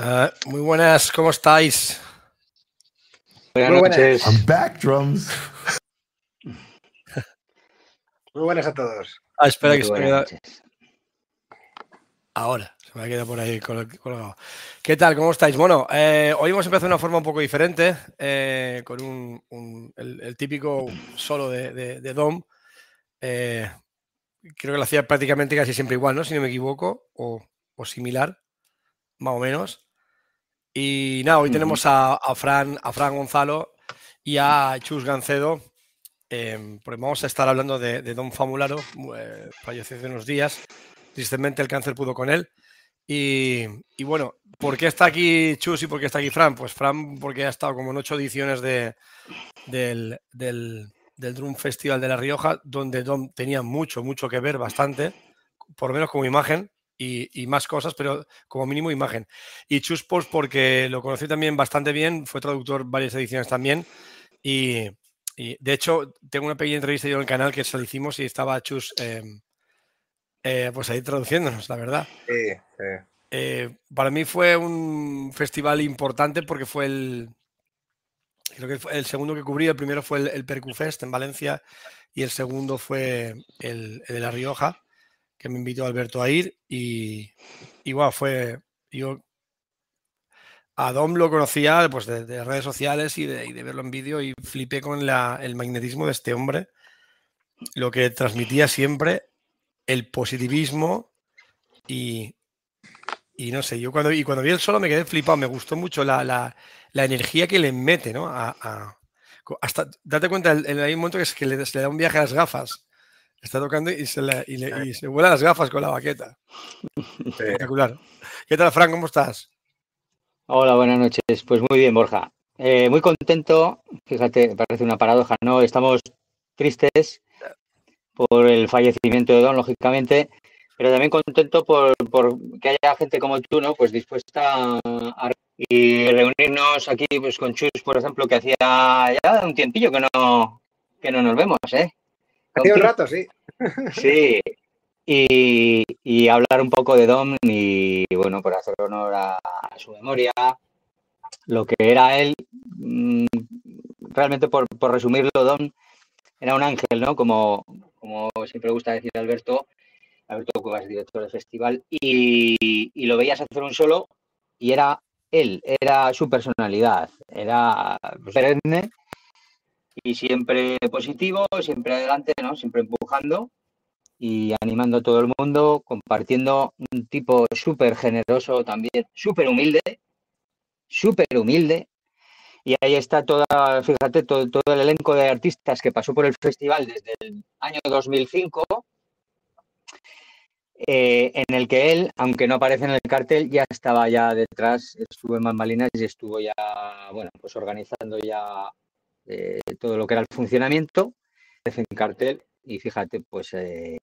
Uh, muy buenas, ¿cómo estáis? Buenas muy buenas. noches. I'm back, drums. Muy buenas a todos. Ah, espera muy que se me queda... Ahora, se me ha quedado por ahí colgado. ¿Qué tal? ¿Cómo estáis? Bueno, eh, hoy hemos empezado de una forma un poco diferente, eh, con un, un el, el, típico solo de, de, de Dom. Eh, creo que lo hacía prácticamente casi siempre igual, ¿no? Si no me equivoco, o, o similar, más o menos. Y nada, hoy tenemos a, a, Fran, a Fran Gonzalo y a Chus Gancedo, eh, porque vamos a estar hablando de, de Don Famularo, eh, falleció hace unos días, tristemente el cáncer pudo con él. Y, y, bueno, ¿por qué está aquí Chus y por qué está aquí Fran? Pues Fran porque ha estado como en ocho ediciones de, del, del, del Drum Festival de La Rioja, donde Dom tenía mucho, mucho que ver, bastante, por lo menos como imagen, y, y, más cosas, pero como mínimo imagen. Y Chus Post, porque lo conocí también bastante bien, fue traductor varias ediciones también. Y, y de hecho, tengo una pequeña entrevista yo en el canal que se lo hicimos y estaba Chus eh, eh, pues ahí traduciéndonos, la verdad. Sí, sí. Eh, para mí fue un festival importante porque fue el. Creo que fue el segundo que cubrí, el primero fue el, el Percufest en Valencia y el segundo fue el, el de La Rioja que me invitó Alberto a ir y, y wow, fue, yo a Dom lo conocía pues, de, de redes sociales y de, verlo en vídeo y flipé con el magnetismo de este hombre, lo que transmitía siempre, el positivismo y, y no sé, yo cuando, y cuando vi el solo me quedé flipado, me gustó mucho la, la, energía que le mete, ¿no? A, a, hasta, date cuenta, en un momento que, le, le da un viaje a las gafas está tocando y se, le, y, le, y se vuelan las gafas con la baqueta. Espectacular. ¿Qué tal, Fran? ¿Cómo estás? Hola, buenas noches. Pues muy bien, Borja. Eh, muy contento. Fíjate, parece una paradoja, ¿no? Estamos tristes por el fallecimiento de Don, lógicamente, pero también contento por, por que haya gente como tú, ¿no? Pues dispuesta a y reunirnos aquí pues con Chus, por ejemplo, que hacía ya un tiempillo que no, que no nos vemos, ¿eh? Hacía un rato, sí. Sí, y, y, hablar un poco de Dom y, bueno, por hacer honor a, a, su memoria, lo que era él, mm, realmente por, por, resumirlo, Dom era un ángel, ¿no? Como, como siempre gusta decir Alberto, Alberto Cuevas, director del festival, y, y lo veías hacer un solo y era él, era su personalidad, era perenne y siempre positivo, siempre adelante, ¿no? Siempre empujando y animando a todo el mundo, compartiendo un tipo súper generoso también, súper humilde, súper humilde. Y ahí está toda, fíjate, todo, todo, el elenco de artistas que pasó por el festival desde el año 2005, eh, en el que él, aunque no aparece en el cartel, ya estaba ya detrás, estuvo en Mambalinas y estuvo ya, bueno, pues organizando ya eh, todo lo que era el funcionamiento, en cartel y fíjate pues eh,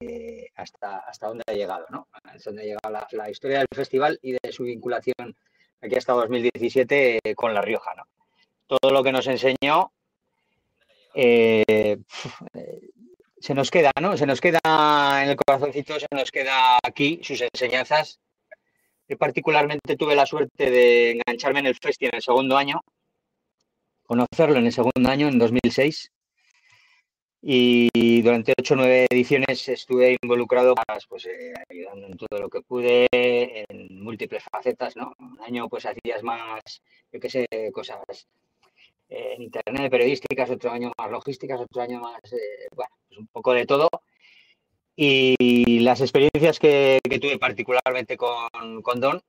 hasta, hasta dónde ha llegado, ¿no? Hasta dónde ha llegado la, historia del festival y de su vinculación aquí hasta 2017 eh, con La Rioja, ¿no? Todo lo que nos enseñó se nos queda, ¿no? Se nos queda en el corazoncito, se nos queda aquí sus enseñanzas. Yo particularmente tuve la suerte de engancharme en el festival en el segundo año, conocerlo en el segundo año, en 2006, y durante ocho o nueve ediciones estuve involucrado pues, eh, ayudando en todo lo que pude en múltiples facetas no un año pues hacías más yo qué sé cosas en internet periodísticas otro año más logísticas otro año más eh, bueno pues un poco de todo. Y las experiencias que, que tuve particularmente con, con Don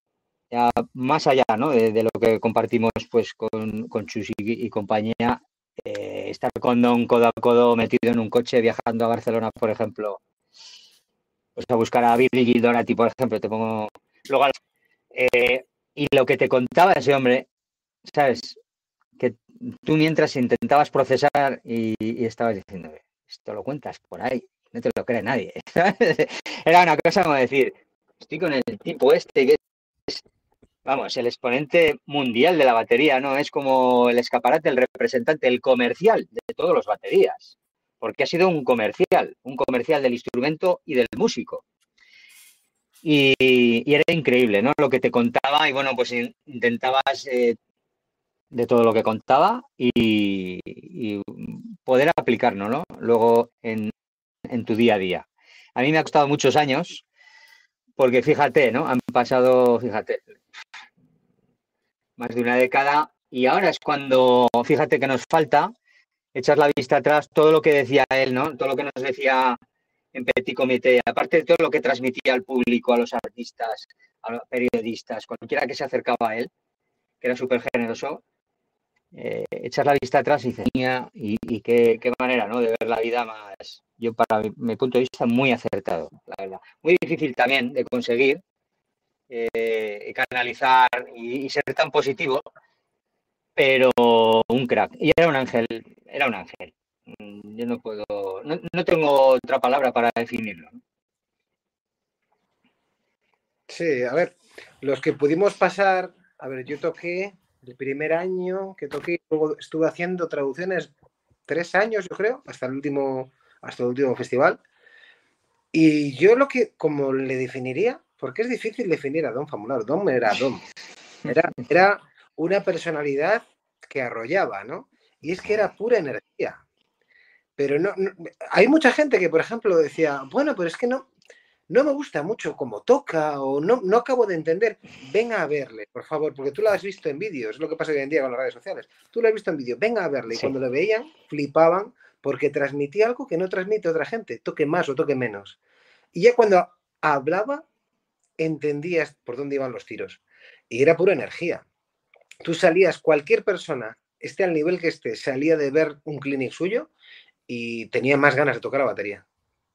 ya más allá ¿no? de, lo que compartimos pues con, con Chus y, compañía eh, estar con Don codo a codo metido en un coche viajando a Barcelona, por ejemplo, pues a buscar a Virgil Donati, por ejemplo, te pongo eh, y lo que te contaba ese hombre, sabes, que tú mientras intentabas procesar y, y estabas diciendo, esto lo cuentas por ahí, no te lo cree nadie. Era una cosa como decir, estoy con el tipo este que vamos, el exponente mundial de la batería, ¿no? Es como el escaparate, el representante, el comercial de todos los baterías, porque ha sido un comercial, un comercial del instrumento y del músico. Y, era increíble, ¿no? Lo que te contaba y bueno, pues intentabas eh, de todo lo que contaba y, poder aplicarlo, ¿no? Luego en, en, tu día a día. A mí me ha costado muchos años porque fíjate, ¿no? Han pasado, fíjate, más de una década y ahora es cuando, fíjate que nos falta echar la vista atrás, todo lo que decía él, ¿no? Todo lo que nos decía en Petit Comité, aparte de todo lo que transmitía al público, a los artistas, a los periodistas, cualquiera que se acercaba a él, que era súper generoso, eh, echar la vista atrás y tenía, y, qué, manera, ¿no? De ver la vida más, yo para mi, punto de vista, muy acertado, la verdad. Muy difícil también de conseguir, eh, canalizar y, ser tan positivo, pero un crack. Y era un ángel, era un ángel. Mm, yo no puedo, no, tengo otra palabra para definirlo. Sí, a ver, los que pudimos pasar, a ver, yo toqué el primer año que toqué, luego estuve haciendo traducciones tres años, yo creo, hasta el último, hasta el último festival. Y yo lo que, como le definiría, porque es difícil definir a Don Famular, Don era Don. Era, era una personalidad que arrollaba, ¿no? Y es que era pura energía. Pero no, hay mucha gente que, por ejemplo, decía, bueno, pero es que no, no me gusta mucho cómo toca o no, no acabo de entender. Venga a verle, por favor, porque tú lo has visto en vídeos, es lo que pasa hoy en día con las redes sociales. Tú lo has visto en vídeo, venga a verle. Y cuando lo veían, flipaban porque transmitía algo que no transmite otra gente, toque más o toque menos. Y ya cuando hablaba, entendías por dónde iban los tiros. Y era pura energía. Tú salías, cualquier persona, esté al nivel que esté, salía de ver un clinic suyo y tenía más ganas de tocar la batería.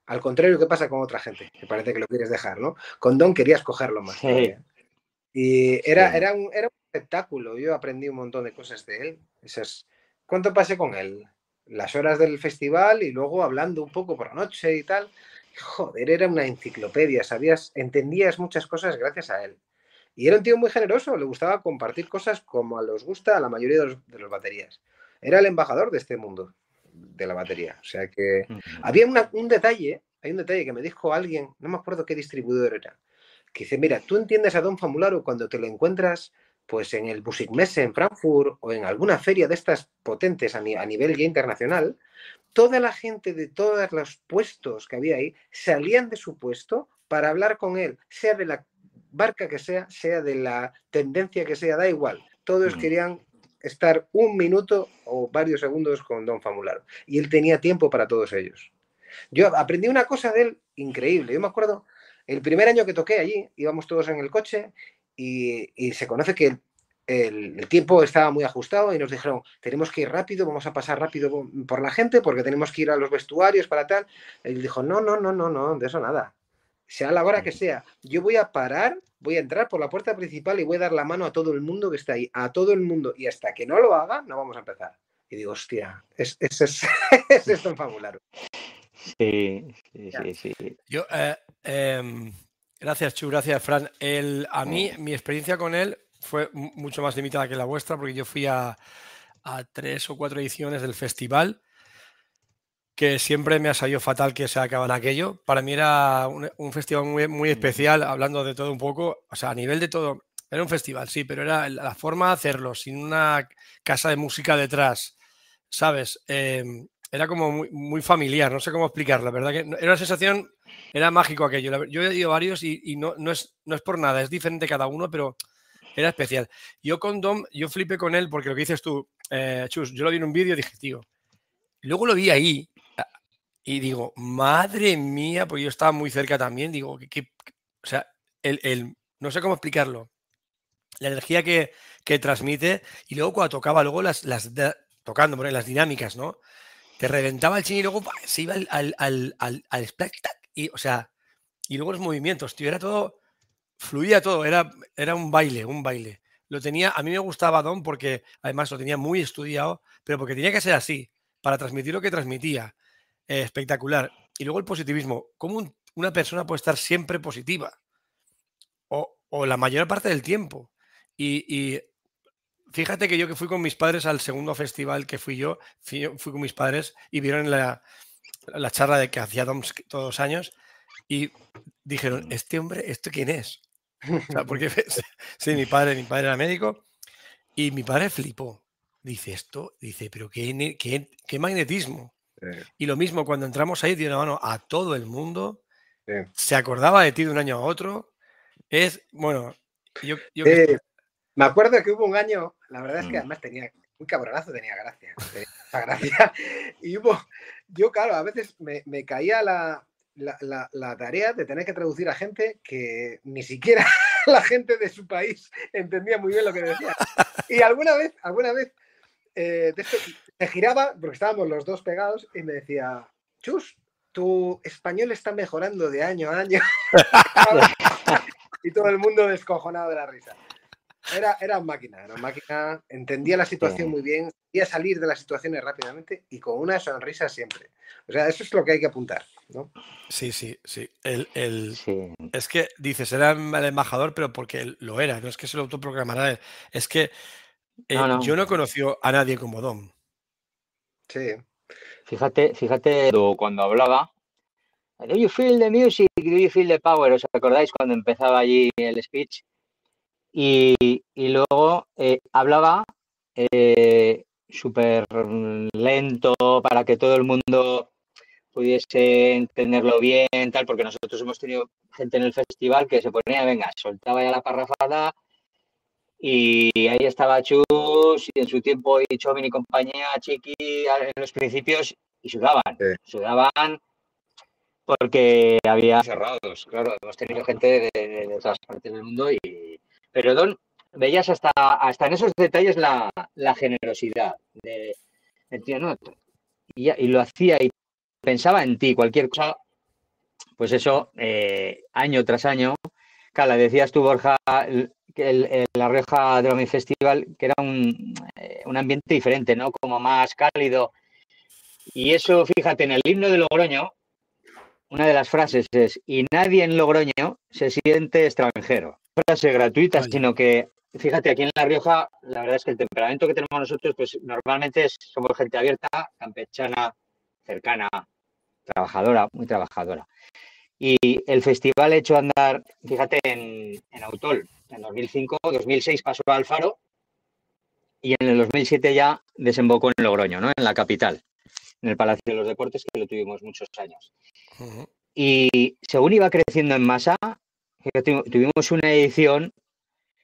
Al contrario que pasa con otra gente, que parece que lo quieres dejar, ¿no? Con Don querías cogerlo más. Y era, era, un, era un espectáculo. Yo aprendí un montón de cosas de él. Esas... ¿Cuánto pasé con él? Las horas del festival y luego hablando un poco por la noche y tal. Joder, era una enciclopedia. Sabías, entendías muchas cosas gracias a él. Y era un tío muy generoso, le gustaba compartir cosas como a los gusta a la mayoría de los, de los baterías. Era el embajador de este mundo de la batería. O sea que había un detalle, hay un detalle que me dijo alguien, no me acuerdo qué distribuidor era, que dice, mira, tú entiendes a Don Famularo cuando te lo encuentras pues en el Musikmesse en Frankfurt o en alguna feria de estas potentes a, nivel ya internacional, toda la gente de todos los puestos que había ahí salían de su puesto para hablar con él, sea de la barca que sea, sea de la tendencia que sea, da igual. Todos querían estar un minuto o varios segundos con Don Famularo. Y él tenía tiempo para todos ellos. Yo aprendí una cosa de él increíble. Yo me acuerdo, el primer año que toqué allí, íbamos todos en el coche y, se conoce que el, tiempo estaba muy ajustado y nos dijeron, tenemos que ir rápido, vamos a pasar rápido por la gente porque tenemos que ir a los vestuarios para tal. Él dijo, no, no, no, no, no, de eso nada sea la hora que sea, yo voy a parar, voy a entrar por la puerta principal y voy a dar la mano a todo el mundo que está ahí, a todo el mundo, y hasta que no lo haga, no vamos a empezar. Y digo, hostia, es, es, es, es esto en fabular. Sí, sí, sí, sí. Yo, eh, em, gracias, Chu, gracias, Fran. El, a mí, mi experiencia con él fue mucho más limitada que la vuestra, porque yo fui a, a tres o cuatro ediciones del festival que siempre me ha salido fatal que se acaban aquello. Para mí era un, festival muy, muy, especial, hablando de todo un poco, o sea, a nivel de todo, era un festival, sí, pero era la forma de hacerlo, sin una casa de música detrás, ¿sabes? Em, era como muy, familiar, no sé cómo explicarlo, la verdad que era una sensación, era mágico aquello. Yo he ido varios y, no, no, es, no es por nada, es diferente cada uno, pero era especial. Yo con Dom, yo flipé con él porque lo que dices tú, eh, Chus, yo lo vi en un vídeo y dije, tío, luego lo vi ahí y digo, madre mía, pues yo estaba muy cerca también, digo, que, o sea, el, no sé cómo explicarlo, la energía que, que, transmite y luego cuando tocaba, luego las, las tocando, las dinámicas, ¿no? Te reventaba el chin y luego se iba al, al, al, al, y, o sea, y luego los movimientos, tío, era todo, fluía todo, era, era un baile, un baile. Lo tenía, a mí me gustaba Don porque además lo tenía muy estudiado, pero porque tenía que ser así, para transmitir lo que transmitía espectacular. Y luego el positivismo. ¿Cómo una persona puede estar siempre positiva? O, la mayor parte del tiempo. Y, fíjate que yo que fui con mis padres al segundo festival que fui yo, fui, con mis padres y vieron la, la charla de que hacía todos los años. Y dijeron, este hombre, ¿esto quién es? O porque sí, mi padre, mi padre era médico y mi padre flipó. Dice esto, dice, pero qué, qué magnetismo. Y lo mismo cuando entramos ahí, dio una mano a todo el mundo. Se acordaba de ti de un año a otro. Es, bueno, yo, yo me acuerdo que hubo un año, la verdad es que mm. además tenía un cabronazo, tenía gracia. Tenía gracia. Y hubo, yo, claro, a veces me, me caía la, la, la, tarea de tener que traducir a gente que ni siquiera la gente de su país entendía muy bien lo que decía. Y alguna vez, alguna vez, eh, se giraba, porque estábamos los dos pegados, y me decía, Chus, tu español está mejorando de año a año. y todo el mundo descojonado de la risa. Era, era máquina, era máquina, entendía la situación muy bien, podía salir de las situaciones rápidamente y con una sonrisa siempre. O sea, eso es lo que hay que apuntar, ¿no? Sí, sí, sí. El, el... Es que dices, era el embajador, pero porque lo era, no es que se lo autoprogramara él. Es que eh, yo no he conocido a nadie como Dom. Sí. Fíjate, fíjate cuando hablaba, Do you feel the music? Do you feel the power? ¿Os acordáis cuando empezaba allí el speech? Y, luego eh, hablaba eh, súper lento para que todo el mundo pudiese entenderlo bien, tal, porque nosotros hemos tenido gente en el festival que se ponía, venga, soltaba ya la parrafada y ahí estaba Chus y en su tiempo y Chomin y compañía, Chiqui, en los principios y sudaban, sudaban porque había cerrados, claro, hemos tenido gente de, de, todas partes del mundo y, pero Don, veías hasta, hasta en esos detalles la, generosidad de, ¿no? y, lo hacía y pensaba en ti, cualquier cosa, pues eso, eh, año tras año, Cala, decías tú, Borja, que la Rioja Drumming Festival, que era un, eh, un, ambiente diferente, ¿no? Como más cálido. Y eso, fíjate, en el himno de Logroño, una de las frases es, y nadie en Logroño se siente extranjero frase gratuita, sino que, fíjate, aquí en La Rioja, la verdad es que el temperamento que tenemos nosotros, pues normalmente somos gente abierta, campechana, cercana, trabajadora, muy trabajadora. Y el festival hecho andar, fíjate, en, en Autol, en 2005, 2006 pasó al Faro y en el 2007 ya desembocó en Logroño, ¿no? En la capital, en el Palacio de los Deportes, que lo tuvimos muchos años. Y según iba creciendo en masa, tuvimos una edición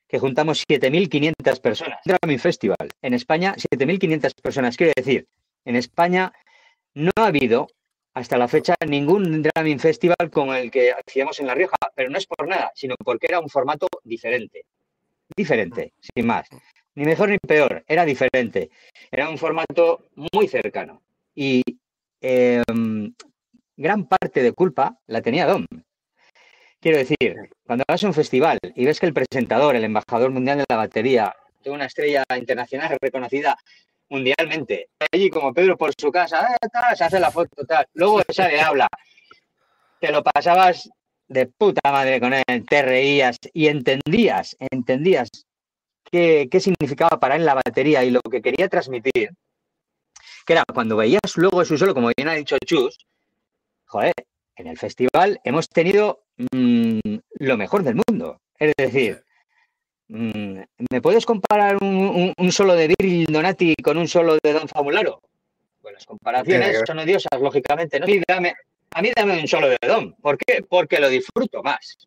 que juntamos 7.500 personas. Drumming Festival. En España, 7.500 personas. Quiero decir, en España no ha habido hasta la fecha ningún Drumming Festival como el que hacíamos en La Rioja, pero no es por nada, sino porque era un formato diferente. Diferente, sin más. Ni mejor ni peor, era diferente. Era un formato muy cercano. Y em, gran parte de culpa la tenía Dom. Quiero decir, cuando vas a un festival y ves que el presentador, el embajador mundial de la batería, una estrella internacional reconocida mundialmente, allí como Pedro por su casa, eh, se hace la foto, tal, luego sale, habla, te lo pasabas de puta madre con él, te reías y entendías, entendías qué, qué significaba para él la batería y lo que quería transmitir, que era cuando veías luego eso solo, como bien ha dicho Chus, joder, en el festival hemos tenido mm, lo mejor del mundo. Es decir, ¿me puedes comparar un, solo de Virgil Donati con un solo de Don Famularo? Pues las comparaciones son odiosas, lógicamente. ¿no? a mí dame un solo de Don. ¿Por qué? Porque lo disfruto más.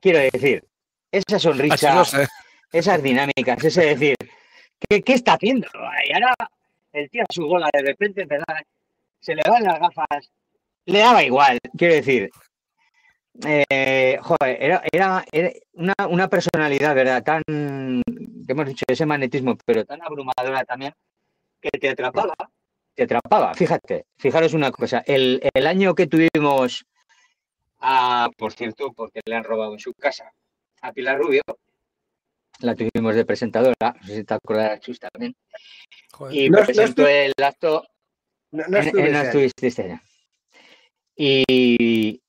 Quiero decir, esa sonrisa, esas dinámicas, ese decir, ¿qué, está haciendo? Y ahora el tío a su bola de repente se le van las gafas, le daba igual, quiero decir. Eh, joder, era, una, personalidad, ¿verdad? Tan, que hemos dicho, ese magnetismo, pero tan abrumadora también, que te atrapaba, te atrapaba. Fíjate, fijaros una cosa, el, año que tuvimos, a, por cierto, porque le han robado en su casa, a Pilar Rubio, la tuvimos de presentadora, no sé si te acuerdas, Chus, también, y presentó el acto, no, no estuviste y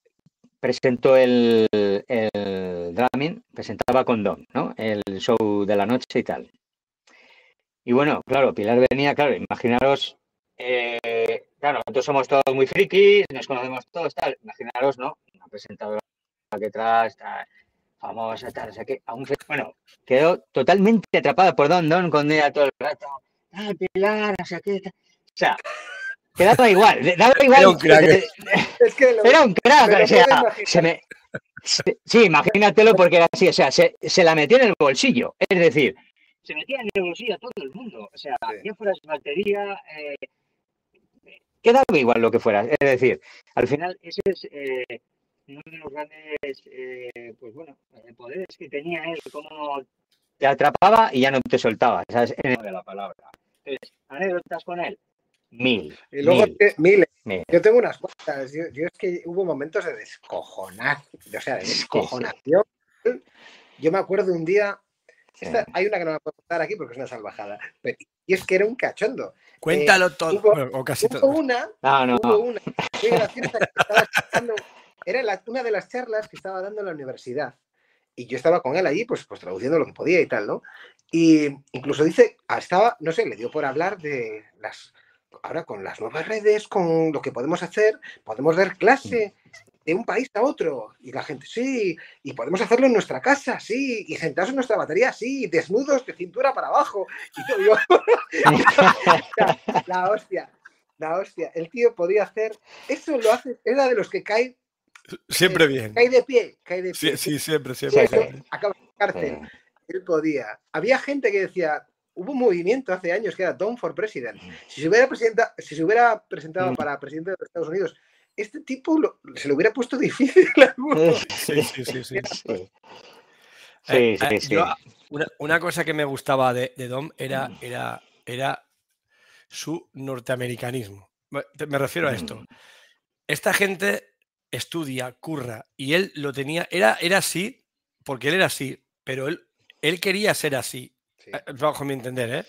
presentó el, el drumming, presentaba con Don, ¿no? El show de la noche y tal. Y bueno, claro, Pilar venía, claro, imaginaros eh, claro, nosotros somos todos muy frikis, nos conocemos todos, tal. Imaginaros, ¿no? Una presentadora que trae, famosa, tal, o sea que aún bueno, quedó totalmente atrapada por Don Don con ella todo el rato. Ah, Pilar, o sea que. O sea, quedaba igual, daba igual. Era un crack. Es que lo- Era un crack, o sea, se me. se- sí, imagínatelo porque era así, o sea, se, se la metió en el bolsillo. Es decir, se metía en el bolsillo a todo el mundo. O sea, Sí. ya fuera su batería, eh, quedaba igual lo que fuera. Es decir, al final ese es eh, uno de los grandes, eh, pues bueno, eh, poderes que tenía él, como te atrapaba y ya no te soltaba, ¿sabes? En el de la palabra. Entonces, anécdotas con él, mil. Y luego, mil, miles. mil. Yo tengo unas cuantas. Yo, yo es que hubo momentos de descojonar, o sea, de descojonación. Yo me acuerdo un día, esta- Sí. hay una que no me puedo contar aquí porque es una salvajada, pero- y es que era un cachondo. Cuéntalo todo. hubo- bueno, o casi Hubo todo. una, No, no, hubo una era la- una de las charlas que estaba dando en la universidad. Y yo estaba con él allí, pues, pues traduciendo lo que podía y tal, ¿no? Y incluso dice, ah, estaba, no sé, le dio por hablar de las, ahora con las nuevas redes, con lo que podemos hacer, podemos dar clase de un país a otro. Y la gente, sí, y podemos hacerlo en nuestra casa, sí, y sentados en nuestra batería, sí, desnudos de cintura para abajo. Y todo, yo, la hostia, la hostia. El tío podía hacer, eso lo hace, era de los que cae, Siempre bien. cae de pie, cae de Sí, pie. sí, siempre, siempre. Sí, acaba en cárcel. Eh, Él podía. Había gente que decía, hubo un movimiento hace años que era Don for President. Si se hubiera, presenta- si se hubiera presentado para presidente de los Estados Unidos, este tipo lo- se lo hubiera puesto difícil. a alguno. Sí, sí, sí, sí. Sí, Eh, sí, eh, sí. yo, una, una cosa que me gustaba de, de Dom era, era, era su norteamericanismo. Me refiero a esto. Esta gente estudia, curra, y él lo tenía, era, era así, porque él era así, pero él, él quería ser así, Sí. eh, bajo mi entender, ¿eh?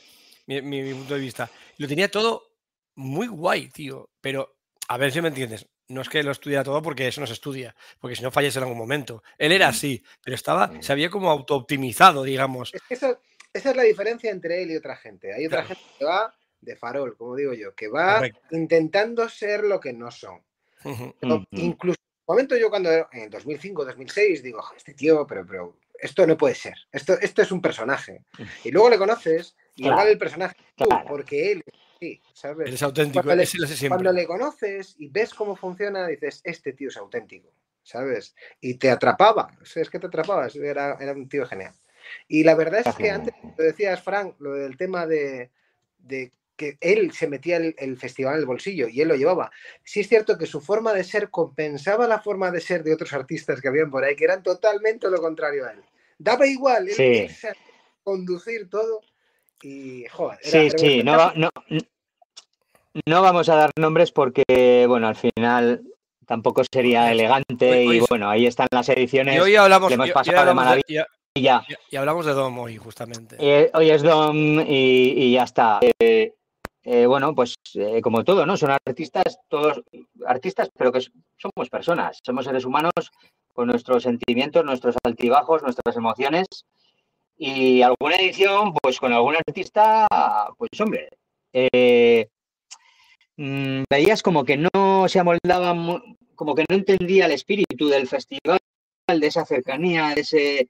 Mi, mi- mi punto de vista. Lo tenía todo muy guay, tío, pero a ver si me entiendes. No es que lo estudiara todo porque eso no se estudia, porque si no fallas en algún momento. Él era Mm. así, pero estaba, Mm. se había como auto-optimizado, digamos. Es que eso- esa es la diferencia entre él y otra gente. Hay otra Claro. gente que va de farol, como digo yo, que va Correcto. intentando ser lo que no son. Ujú. Incluso en un momento yo cuando en el 2005, 2006 digo, "Jo, este tío, pero, pero esto no puede ser. Esto, esto es un personaje. Y luego le conoces y Claro, igual el personaje es tú, claro. porque él sí, ¿sabes? Eres auténtico, Cuando le- siempre. Cuando le conoces y ves cómo funciona, dices, este tío es auténtico, ¿sabes? Y te atrapaba, o sea, es que te atrapaba, era, era un tío genial. Y la verdad es que antes, lo decías, Frank, lo del tema de, de que él se metía el, el festival en el bolsillo y él lo llevaba. Sí es cierto que su forma de ser compensaba la forma de ser de otros artistas que habían por ahí, que eran totalmente lo contrario a él. Daba igual, él, Sí. conducir todo y, joder, era- Sí, era sí, no, no, no vamos a dar nombres porque, bueno, al final tampoco sería elegante Hoy- hoy y bueno, ahí están las ediciones Y hoy hablamos, le hemos y- pasado de maravilla. y- y ya. y- y hablamos de Dom hoy, justamente. Eh, hoy es Dom y, y ya está. Eh, eh, bueno, pues eh, como todo, ¿no? Son artistas, todos artistas, pero que somos personas, somos seres humanos con nuestros sentimientos, nuestros altibajos, nuestras emociones. Y alguna edición, pues con algún artista, pues hombre, eh, mm, veías como que no se amoldaba, mu- como que no entendía el espíritu del festival, de esa cercanía, de ese, "Ah,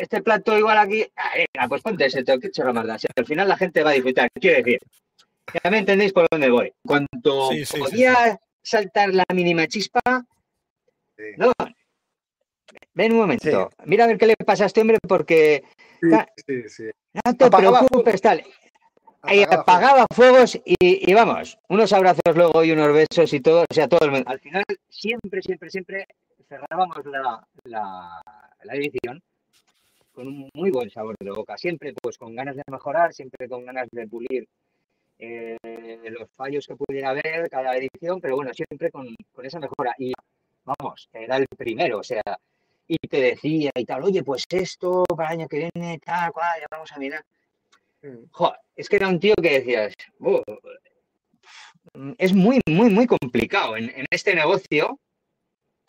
este plato igual aquí, ah, venga, pues ponte ese, qué chorra más al final la gente va a disfrutar, quiero decir, ya me entendéis por dónde voy. Cuanto Sí, sí, sí, podía saltar la mínima chispa, Sí. no. Ven un momento, mira a ver qué le pasa a este hombre porque Sí, sí. no te Apagaba preocupes, tal. Ahí Apagaba fuego. apagaba fuegos y, y vamos, unos abrazos luego y unos besos y todo, o sea, todo el mundo. Al final, siempre, siempre, siempre cerrábamos la, la, la edición con un muy buen sabor de boca, siempre pues con ganas de mejorar, siempre con ganas de pulir eh, los fallos que pudiera haber cada edición, pero bueno, siempre con, con esa mejora. Y vamos, era el primero, o sea, y te decía y tal, oye, pues esto para el año que viene, tal, cual, ya vamos a mirar. Mm. Joder, es que era un tío que decías, "Oh, es muy, muy, muy complicado en, en este negocio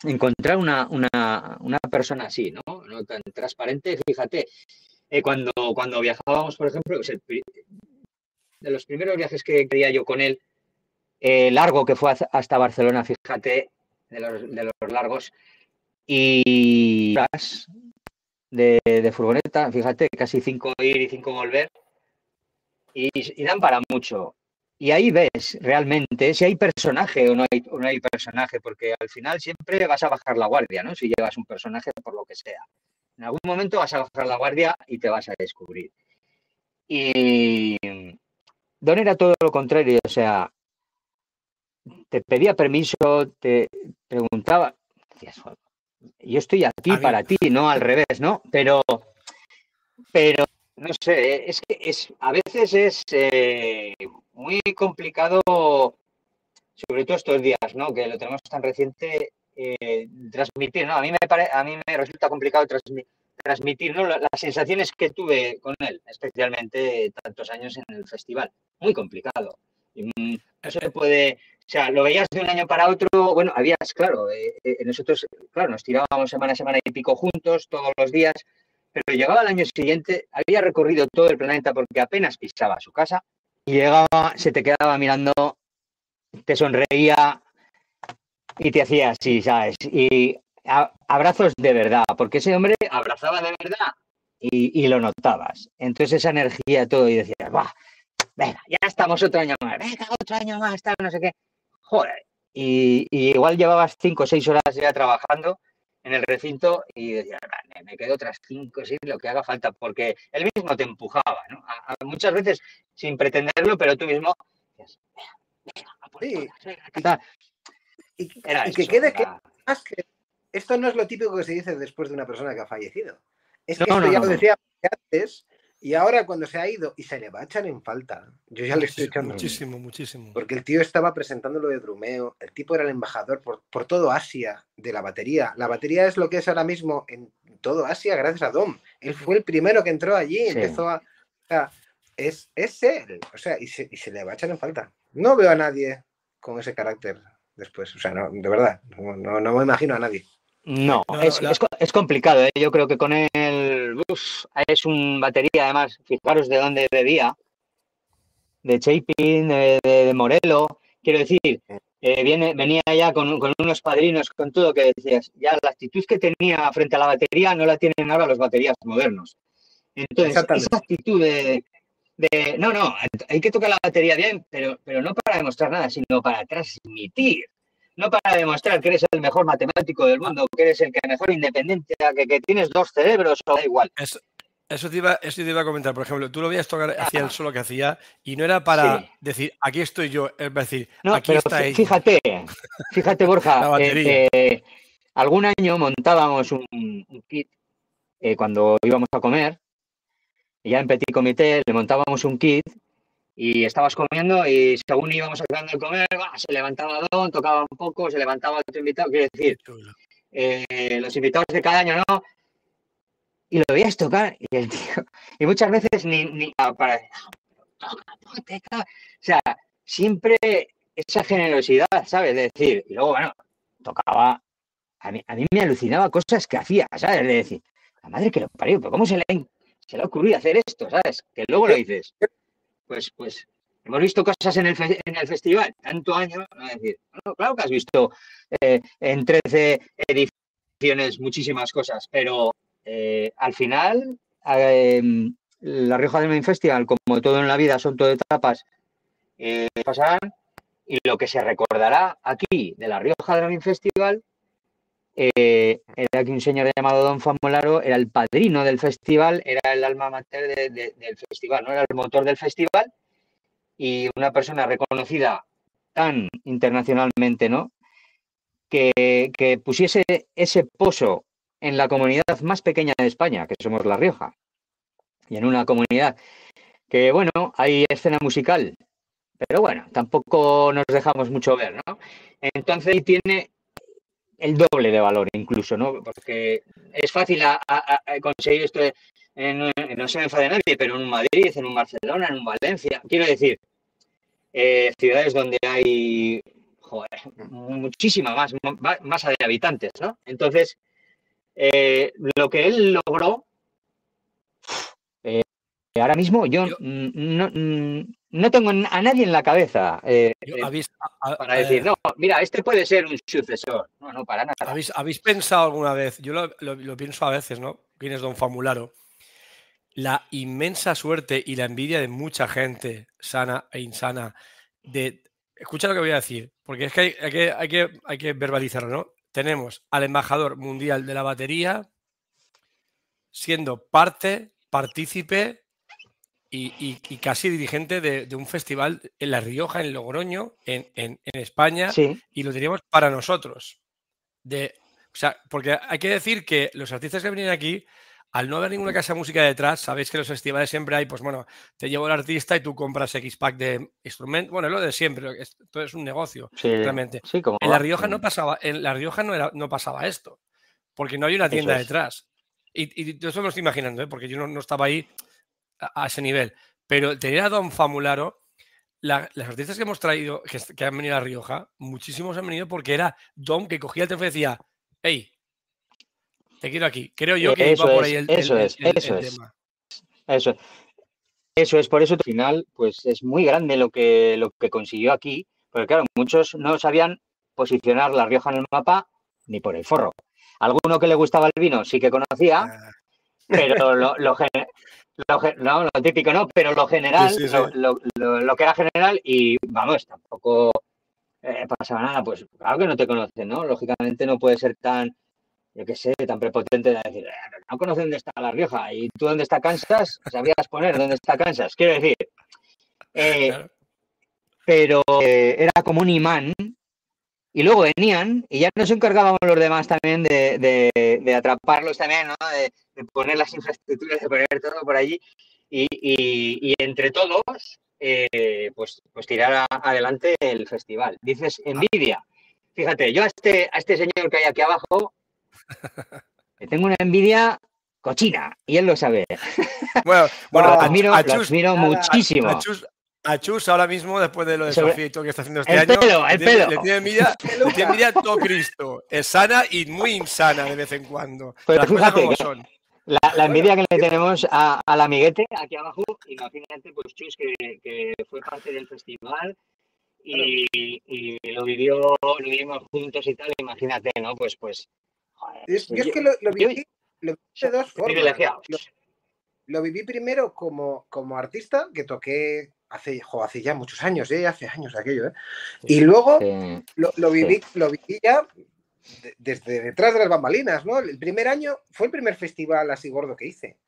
encontrar una, una, una persona así, ¿no? No tan transparente. Fíjate, eh, cuando, cuando viajábamos, por ejemplo, pues de los primeros viajes que quería yo con él, eh, largo que fue hasta Barcelona, fíjate, de los, largos, y de, de, furgoneta, fíjate, casi cinco ir y cinco volver, y, dan para mucho. Y ahí ves realmente si hay personaje o no hay, o no hay personaje, porque al final siempre vas a bajar la guardia, ¿no? Si llevas un personaje por lo que sea. En algún momento vas a bajar la guardia y te vas a descubrir. Y Don era todo lo contrario, o sea, te pedía permiso, te preguntaba, yo estoy aquí para ti, no al revés, ¿no? Pero, pero, no sé, es que es, a veces es eh, muy complicado, sobre todo estos días, ¿no? Que lo tenemos tan reciente, eh, transmitir, ¿no? A mí me, a mí me resulta complicado transmitir, ¿no? Las sensaciones que tuve con él, especialmente tantos años en el festival. Muy complicado. Mm, no se puede, o sea, lo veías de un año para otro, bueno, habías, claro, eh, eh, nosotros, claro, nos tirábamos semana a semana y pico juntos, todos los días, pero llegaba el año siguiente, había recorrido todo el planeta porque apenas pisaba su casa llegaba, se te quedaba mirando, te sonreía y te hacía así, ¿sabes? Y abrazos de verdad, porque ese hombre abrazaba de verdad y, lo notabas. Entonces esa energía, todo, y decías, va, venga, ya estamos otro año más, venga, otro año más, tal, no sé qué. Joder. Y, igual llevabas cinco o seis horas ya trabajando en el recinto y decías, me quedo otras cinco o seis, lo que haga falta, porque él mismo te empujaba, ¿no? muchas veces sin pretenderlo, pero tú mismo decías, venga, venga, Y, que quede que, esto no es lo típico que se dice después de una persona que ha fallecido. Es que esto ya lo decía antes y ahora cuando se ha ido y se le va a echar en falta, yo ya le estoy echando. Muchísimo, muchísimo. Porque el tío estaba presentando lo de Drumeo, el tipo era el embajador por, por todo Asia de la batería. La batería es lo que es ahora mismo en todo Asia gracias a Dom. Él fue el primero que entró allí, empezó a... O sea, es, es él, o sea, y se, y se le va a echar en falta. No veo a nadie con ese carácter después, o sea, no, de verdad, no, no me imagino a nadie. No, es, es, complicado. ¿eh? Yo creo que con él es un batería, además, fijaros de dónde bebía, de Chapin, de, de, Morelo. Quiero decir, eh, viene, venía ya con, con, unos padrinos, con todo que decías. Ya la actitud que tenía frente a la batería no la tienen ahora los baterías modernos. Entonces, esa actitud de, de, no, no, hay que tocar la batería bien, pero, pero no para demostrar nada, sino para transmitir no para demostrar que eres el mejor matemático del mundo, que eres el que mejor independiente, que, que tienes dos cerebros, o da igual. Eso, te iba, eso te iba a comentar, por ejemplo, tú lo veías tocar, hacía el solo que hacía, y no era para decir, aquí estoy yo, es decir, no, aquí pero está Fíjate, fíjate, Borja, eh, eh, algún año montábamos un, kit eh, cuando íbamos a comer, y ya en Petit Comité le montábamos un kit y estabas comiendo y según íbamos acabando de comer, se levantaba Don, tocaba un poco, se levantaba otro invitado, quiero decir, eh, los invitados de cada año, ¿no? Y lo veías tocar y el tío, y muchas veces ni, ni para, o sea, siempre esa generosidad, ¿sabes? De decir, y luego, bueno, tocaba, a mí, a mí me alucinaba cosas que hacía, ¿sabes? De decir, la madre que lo parió, pero ¿cómo se le, se le ocurrido hacer esto, ¿sabes? Que luego lo dices pues, pues hemos visto cosas en el, en el festival, tanto año, decir, claro que has visto eh, en 13 ediciones muchísimas cosas, pero eh, al final em, la Rioja del Main Festival, como todo en la vida, son todo etapas, eh, pasarán y lo que se recordará aquí de la Rioja del Main Festival era que un señor llamado Don Famolaro era el padrino del festival, era el alma mater del festival, no era el motor del festival y una persona reconocida tan internacionalmente, ¿no? Que, que pusiese ese pozo en la comunidad más pequeña de España, que somos La Rioja, y en una comunidad que, bueno, hay escena musical, pero bueno, tampoco nos dejamos mucho ver, ¿no? Entonces tiene el doble de valor incluso, ¿no? Porque es fácil conseguir esto en, no se me enfade nadie, pero en un Madrid, en un Barcelona, en un Valencia. Quiero decir, eh, ciudades donde hay muchísima más masa de habitantes, ¿no? Entonces, eh, lo que él logró, eh, ahora mismo yo, No, no tengo a nadie en la cabeza eh, Yo- eh, ¿habéis, a- a- para decir, no, mira, este puede ser un sucesor. No, no, para nada. ¿habéis, habéis pensado alguna vez? Yo lo, lo- lo pienso a veces, ¿no? ¿Quién es Don Famularo? La inmensa suerte y la envidia de mucha gente sana e insana de... Escucha lo que voy a decir, porque es que hay, hay que, hay que, hay que verbalizarlo, ¿no? Tenemos al embajador mundial de la batería siendo parte, partícipe y, y- y casi dirigente de, de un festival en La Rioja, en Logroño, en, en- en España, Sí, y lo teníamos para nosotros. De, o sea, porque hay que decir que los artistas que vienen aquí, al no haber ninguna casa de música detrás, sabéis que en los festivales siempre hay, pues bueno, te llevo el artista y tú compras X pack de instrumentos. Bueno, es lo de siempre, que es- todo es un negocio, sí, realmente. sí, como En La Rioja no pasaba, en La Rioja no, era, no pasaba esto, porque no hay una tienda es. detrás. Y, y yo eso me lo estoy imaginando, ¿eh? porque yo no, no estaba ahí a, a ese nivel. Pero tener a Don Famularo, la- las artistas que hemos traído, que, han venido a Rioja, muchísimos han venido porque era Don que cogía el teléfono y decía, hey, te quiero aquí. Creo yo que Eso iba por es, ahí el, eso el- es, el- el eso es. tema. Eso, eso es, por eso al final, pues es muy grande lo que, lo que consiguió aquí, porque claro, muchos no sabían posicionar La Rioja en el mapa ni por el forro. Alguno que le gustaba el vino sí que conocía, Ah, pero lo, lo, lo no, lo típico no, pero lo general, sí, sí. Lo, lo- lo- lo que era general y vamos, tampoco eh, pasaba nada, pues claro que no te conocen, ¿no? Lógicamente no puede ser tan, yo qué sé, tan prepotente de decir, "Eh, no conocen dónde está La Rioja y tú dónde está Kansas, sabías poner dónde está Kansas, quiero decir, eh, pero era como un imán. Y luego venían y ya nos encargábamos los demás también de, de- de atraparlos también, ¿no? De, de poner las infraestructuras, de poner todo por allí. Y, y- y entre todos, eh, pues, pues tirar a- adelante el festival. Dices envidia. Fíjate, yo a este, a este señor que hay aquí abajo le tengo una envidia cochina y él lo sabe. Bueno, bueno, a- admiro, a lo admiro muchísimo. A Chus, a Chus ahora mismo, después de lo de Sobre- Sofía y todo que está haciendo este El año, pelo, le el tiene- pelo. le tiene envidia, le tiene envidia a todo Cristo. Es sana y muy insana de vez en cuando. Pero Las cosas fíjate como son. La, la envidia que le tenemos a- al amiguete aquí abajo, imagínate, pues Chus, que, que fue parte del festival y, y lo vivió, lo vivimos juntos y tal, imagínate, ¿no? Pues, pues, joder, Es- Yo es que lo, lo yo- viví, lo viví de dos formas. Lo, lo viví primero como, como artista, que toqué hace, jo, hace ya muchos años, ¿eh? hace años aquello. ¿eh? Y luego lo, lo viví, lo viví ya de- desde detrás de las bambalinas, ¿no? El primer año fue el primer festival así gordo que hice.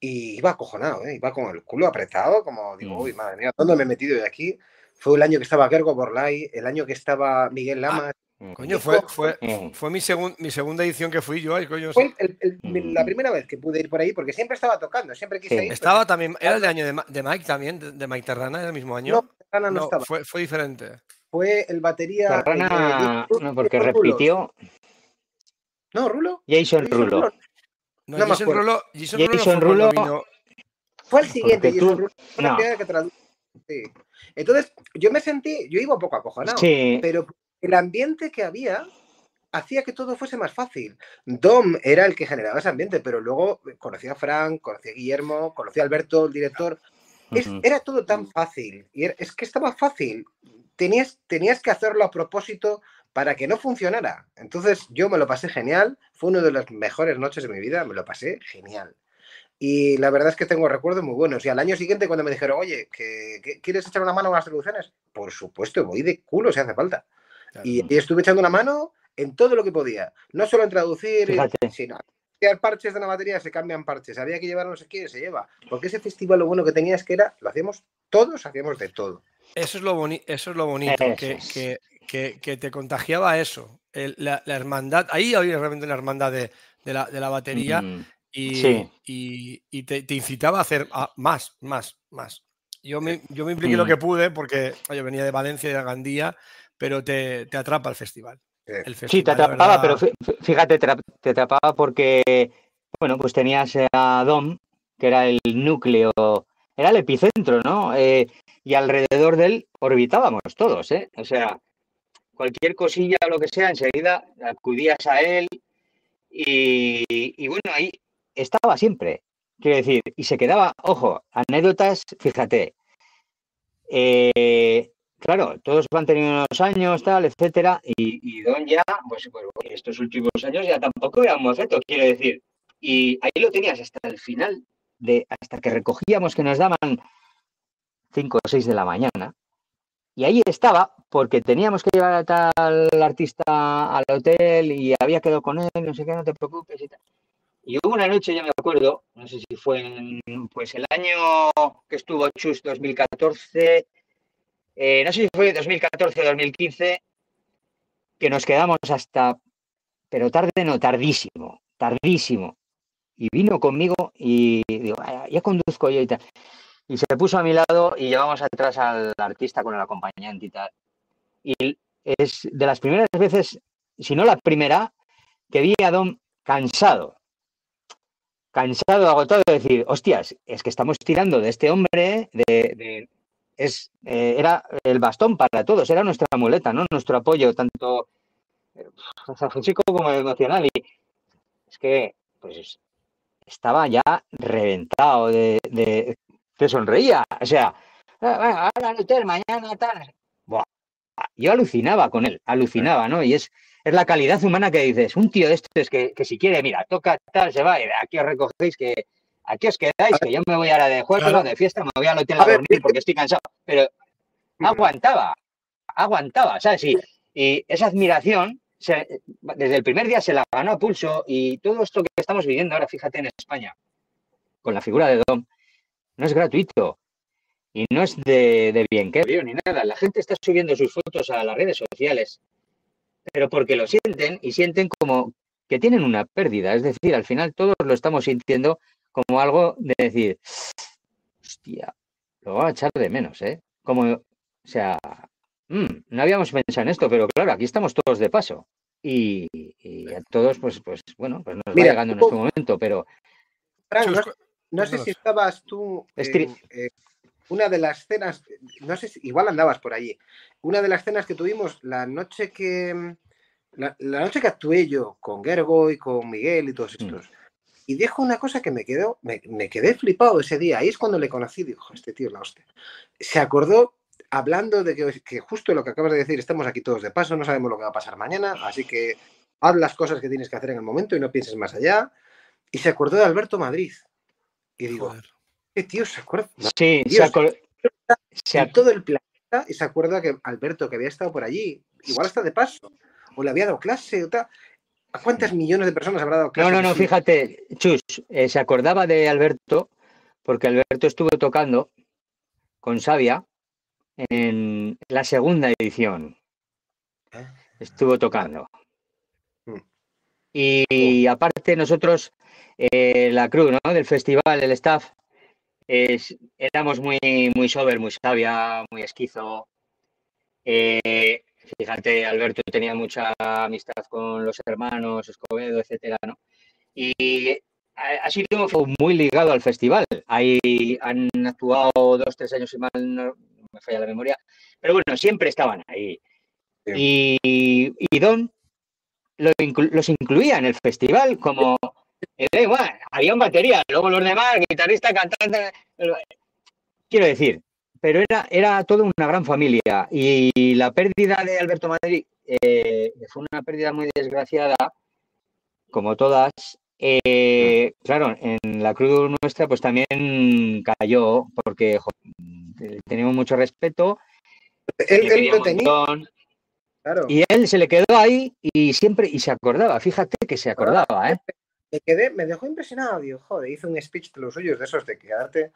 Y iba acojonado, ¿eh? iba con el culo apretado, como digo, Mm. uy, madre mía, ¿dónde me he metido de aquí? Fue el año que estaba Gergo Borlai, el año que estaba Miguel Lamas. Coño, Y fue, fue mi, segun- mi segunda edición que fui yo. ay, coño, Fue el- el- Mm. la primera vez que pude ir por ahí, porque siempre estaba tocando, siempre quise Sí. ir. Estaba también, era el de año de, Mike también, de, de Mike Terrana, era el mismo año. No, Terrana no, No, estaba. fue, fue diferente. Fue el batería. Terrana, no, porque repitió No, Rulo. Jason Jason Rulo. Rulo. No, No Jason. Rulo, Jason Jason Rulo fue cuando Rulo- vino- Fue el siguiente, Jason Rulo. Fue la no. primera que tradujo. Sí. Entonces, yo me sentí, yo iba un poco acojonado, Sí, pero el ambiente que había hacía que todo fuese más fácil. Dom era el que generaba ese ambiente, pero luego conocí a Frank, conocí a Guillermo, conocí a Alberto, el director. Es- era todo tan fácil. Y era- es que estaba fácil. Tenías, tenías que hacerlo a propósito para que no funcionara. Entonces yo me lo pasé genial. Fue una de las mejores noches de mi vida. Me lo pasé genial. Y la verdad es que tengo recuerdos muy buenos. Y al año siguiente, cuando me dijeron, oye, ¿que, que- ¿quieres echar una mano con las traducciones? Por supuesto, voy de culo si hace falta. Claro. Y, y estuve echando una mano en todo lo que podía. No solo en traducir, Fíjate. sino cambiar parches de una batería, se cambian parches. Había que llevar no sé qué, se lleva. Porque ese festival lo bueno que tenía es que era, lo hacíamos todos, hacíamos de todo. Eso es lo, boni- eso es lo bonito, Eso que, es. que- que- que te contagiaba eso, el- la, la hermandad. Ahí había realmente una hermandad de, de la, de la batería Mm, y, Sí. y- y te, te incitaba a hacer a- más, más, más. Yo me, yo me impliqué lo Mm. que pude porque yo venía de Valencia y de Gandía, pero te, te atrapa el festival. El Sí, te festival, atrapaba, pero verdad. fíjate, te atrapaba porque, bueno, pues tenías a Dom, que era el núcleo, era el epicentro, ¿no? Eh, y alrededor de él orbitábamos todos, ¿eh? O sea, cualquier cosilla o lo que sea, enseguida acudías a él y, y bueno, ahí estaba siempre, quiero decir, y se quedaba, ojo, anécdotas, fíjate, eh, claro, todos van teniendo unos años, tal, etcétera, y, Don ya, pues, pues, estos últimos años ya tampoco era un moceto, quiero decir. Y ahí lo tenías hasta el final, de, hasta que recogíamos que nos daban 5 o 6 de la mañana. Y ahí estaba, porque teníamos que llevar a tal artista al hotel y había quedado con él, no sé qué, no te preocupes y tal. Y hubo una noche, ya me acuerdo, no sé si fue en, pues el año que estuvo Chus 2014, eh, no sé si fue 2014 o 2015, que nos quedamos hasta, pero tarde no, tardísimo, tardísimo. Y vino conmigo y digo, ya conduzco yo y tal. Y se puso a mi lado y llevamos atrás al artista con el acompañante y tal. Y es de las primeras veces, si no la primera, que vi a Don cansado. Cansado, agotado de decir, hostias, es que estamos tirando de este hombre, de, es, eh, era el bastón para todos, era nuestra muleta, ¿no? Nuestro apoyo, tanto eh, físico como emocional. Y es que, pues, estaba ya reventado de, te sonreía. O sea, ah, ahora mañana tal. Yo alucinaba con él, alucinaba, ¿no? Y es, es la calidad humana que dices, un tío de estos que, que si quiere, mira, toca tal, se va, y aquí os recogéis, que aquí os quedáis, que yo me voy ahora de juego, de fiesta, me voy al hotel a, dormir porque estoy cansado. Pero aguantaba, aguantaba, ¿sabes? Y, y esa admiración, desde el primer día se la ganó a pulso y todo esto que estamos viviendo ahora, fíjate, en España, con la figura de Dom, no es gratuito y no es de, bien que ni nada. La gente está subiendo sus fotos a las redes sociales, pero porque lo sienten y sienten como que tienen una pérdida. Es decir, al final todos lo estamos sintiendo como algo de decir, hostia, lo voy a echar de menos, ¿eh? Como, o sea, mm, no habíamos pensado en esto, pero claro, aquí estamos todos de paso. Y, a todos, pues, pues bueno, pues nos va llegando en este momento, pero... No sé si estabas tú. En, eh, una de las cenas, no sé si igual andabas por allí. Una de las cenas que tuvimos la noche que. La, noche que actué yo con Gergo y con Miguel y todos mm. Y dijo una cosa que me quedó, me, quedé flipado ese día. Ahí es cuando le conocí, dijo, este tío es la hostia. Se acordó hablando de que, que, justo lo que acabas de decir, estamos aquí todos de paso, no sabemos lo que va a pasar mañana, así que haz las cosas que tienes que hacer en el momento y no pienses más allá. Y se acordó de Alberto Madrid, y digo, ¿qué tío se acuerda? Sí, se acuerda. todo el planeta y se acuerda que Alberto, que había estado por allí, igual está de paso, o le había dado clase o tal. ¿A cuántas millones de personas habrá dado? No, no, no, fíjate, Chus, eh, se acordaba de Alberto porque Alberto estuvo tocando con Sabia en la segunda edición. Ah. Estuvo tocando. Mm. Y aparte nosotros eh, la crew ¿no? del festival, el staff, es, éramos muy, muy sober, muy sabia, muy esquizo. Eh, fíjate, Alberto tenía mucha amistad con los hermanos, Escobedo, etcétera, ¿no? Y ha sido muy ligado al festival. Ahí han actuado dos, tres años, y mal no me falla la memoria, pero bueno, siempre estaban ahí. Y, y, Don los incluía en el festival como había un batería, luego los demás, guitarrista, cantante. Quiero decir, pero era, era toda una gran familia y la pérdida de Alberto Madrid eh, fue una pérdida muy desgraciada, como todas. Eh, claro, en la cruz nuestra pues también cayó porque teníamos mucho respeto. Él, lo tenía. Y él se le quedó ahí y siempre, y se acordaba, fíjate que se acordaba, ¿eh? me quedé, me dejó impresionado, digo, joder, hizo un speech de los suyos, de esos de quedarte.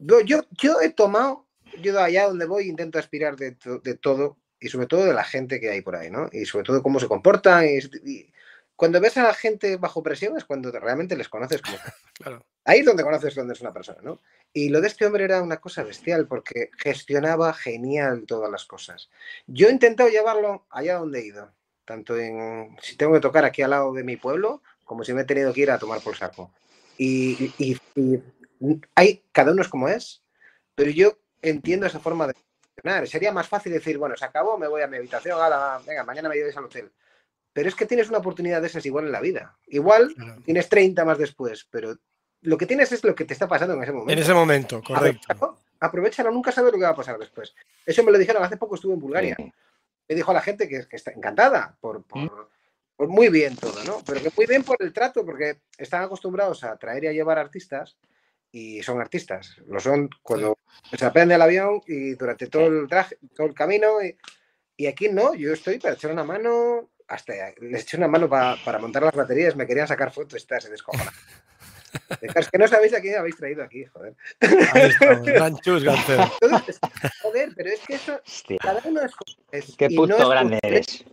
Yo, yo, he tomado, yo allá donde voy intento aspirar de, de, todo y sobre todo de la gente que hay por ahí, ¿no? Y sobre todo cómo se comportan. Y, cuando ves a la gente bajo presión es cuando realmente les conoces como. Claro. Ahí es donde conoces dónde es una persona, ¿no? Y lo de este hombre era una cosa bestial porque gestionaba genial todas las cosas. Yo he intentado llevarlo allá donde he ido, tanto en si tengo que tocar aquí al lado de mi pueblo, como si me he tenido que ir a tomar por saco. Y, hay, cada uno es como es, pero yo entiendo esa forma de funcionar. Sería más fácil decir, bueno, se acabó, me voy a mi habitación, venga, mañana me lleves al hotel. Pero es que tienes una oportunidad de esas igual en la vida. Igual tienes 30 más después, pero lo que tienes es lo que te está pasando en ese momento. En ese momento, correcto. aprovechalo, nunca sabes lo que va a pasar después. Eso me lo dijeron hace poco, estuve en Bulgaria. Me dijo a la gente que, está encantada por, ¿Mm? por, muy bien todo, ¿no? Pero que muy bien por el trato, porque están acostumbrados a traer y a llevar artistas y son artistas. Lo son cuando se aprende el avión y durante todo el traje, todo el camino. Y, y aquí no, yo estoy para echar una mano, hasta les eché una mano para montar las baterías, me querían sacar fotos, esta se descojona. Es que no sabéis a quién habéis traído aquí, joder. joder, pero es que eso, cada uno es... Qué puto grande eres.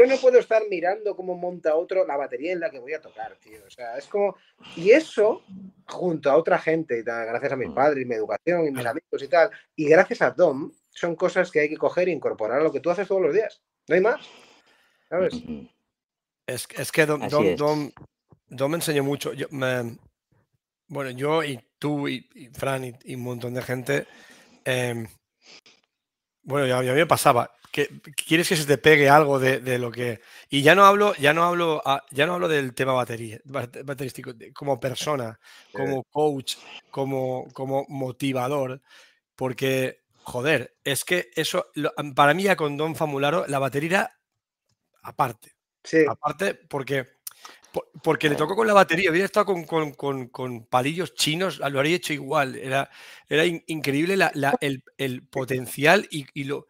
Yo no puedo estar mirando cómo monta otro la batería en la que voy a tocar, tío. O sea, es como... Y eso, junto a otra gente, y tal, gracias a mis mm. padres, mi educación y mis amigos y tal, y gracias a Dom, son cosas que hay que coger e incorporar a lo que tú haces todos los días. No hay más. ¿Sabes? Es, es que Dom, Dom, Dom, me enseñó mucho. Yo, me, bueno, yo y tú y, Fran y, un montón de gente, em, bueno, ya, a mí me pasaba. Que, ¿Quieres que se te pegue algo de, lo que.? Y ya no hablo, ya no hablo, ah, ya no hablo del tema batería, baterístico, como persona, como coach, como, como motivador, porque, joder, es que eso, para mí ya con Don Famularo, la batería aparte. Sí. Aparte, porque porque le tocó con la batería, hubiera estado con, palillos chinos, lo habría hecho igual. Era, era increíble el, potencial y, lo.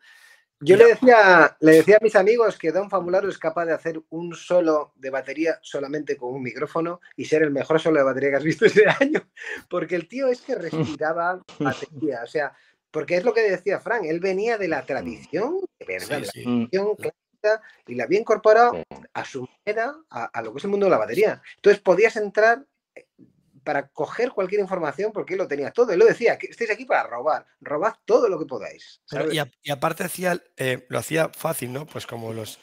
Yo le decía, le decía a mis amigos que Don Famularo es capaz de hacer un solo de batería solamente con un micrófono y ser el mejor solo de batería que has visto ese año. Porque el tío es que respiraba batería. O sea, porque es lo que decía Frank, él venía de la tradición, de verdad, la tradición y la había incorporado a su manera a, lo que es el mundo de la batería. Entonces podías entrar para coger cualquier información porque él lo tenía todo. Él lo decía, que estáis aquí para robar, robad todo lo que podáis. y, aparte hacía, eh, lo hacía fácil, ¿no? Pues como los,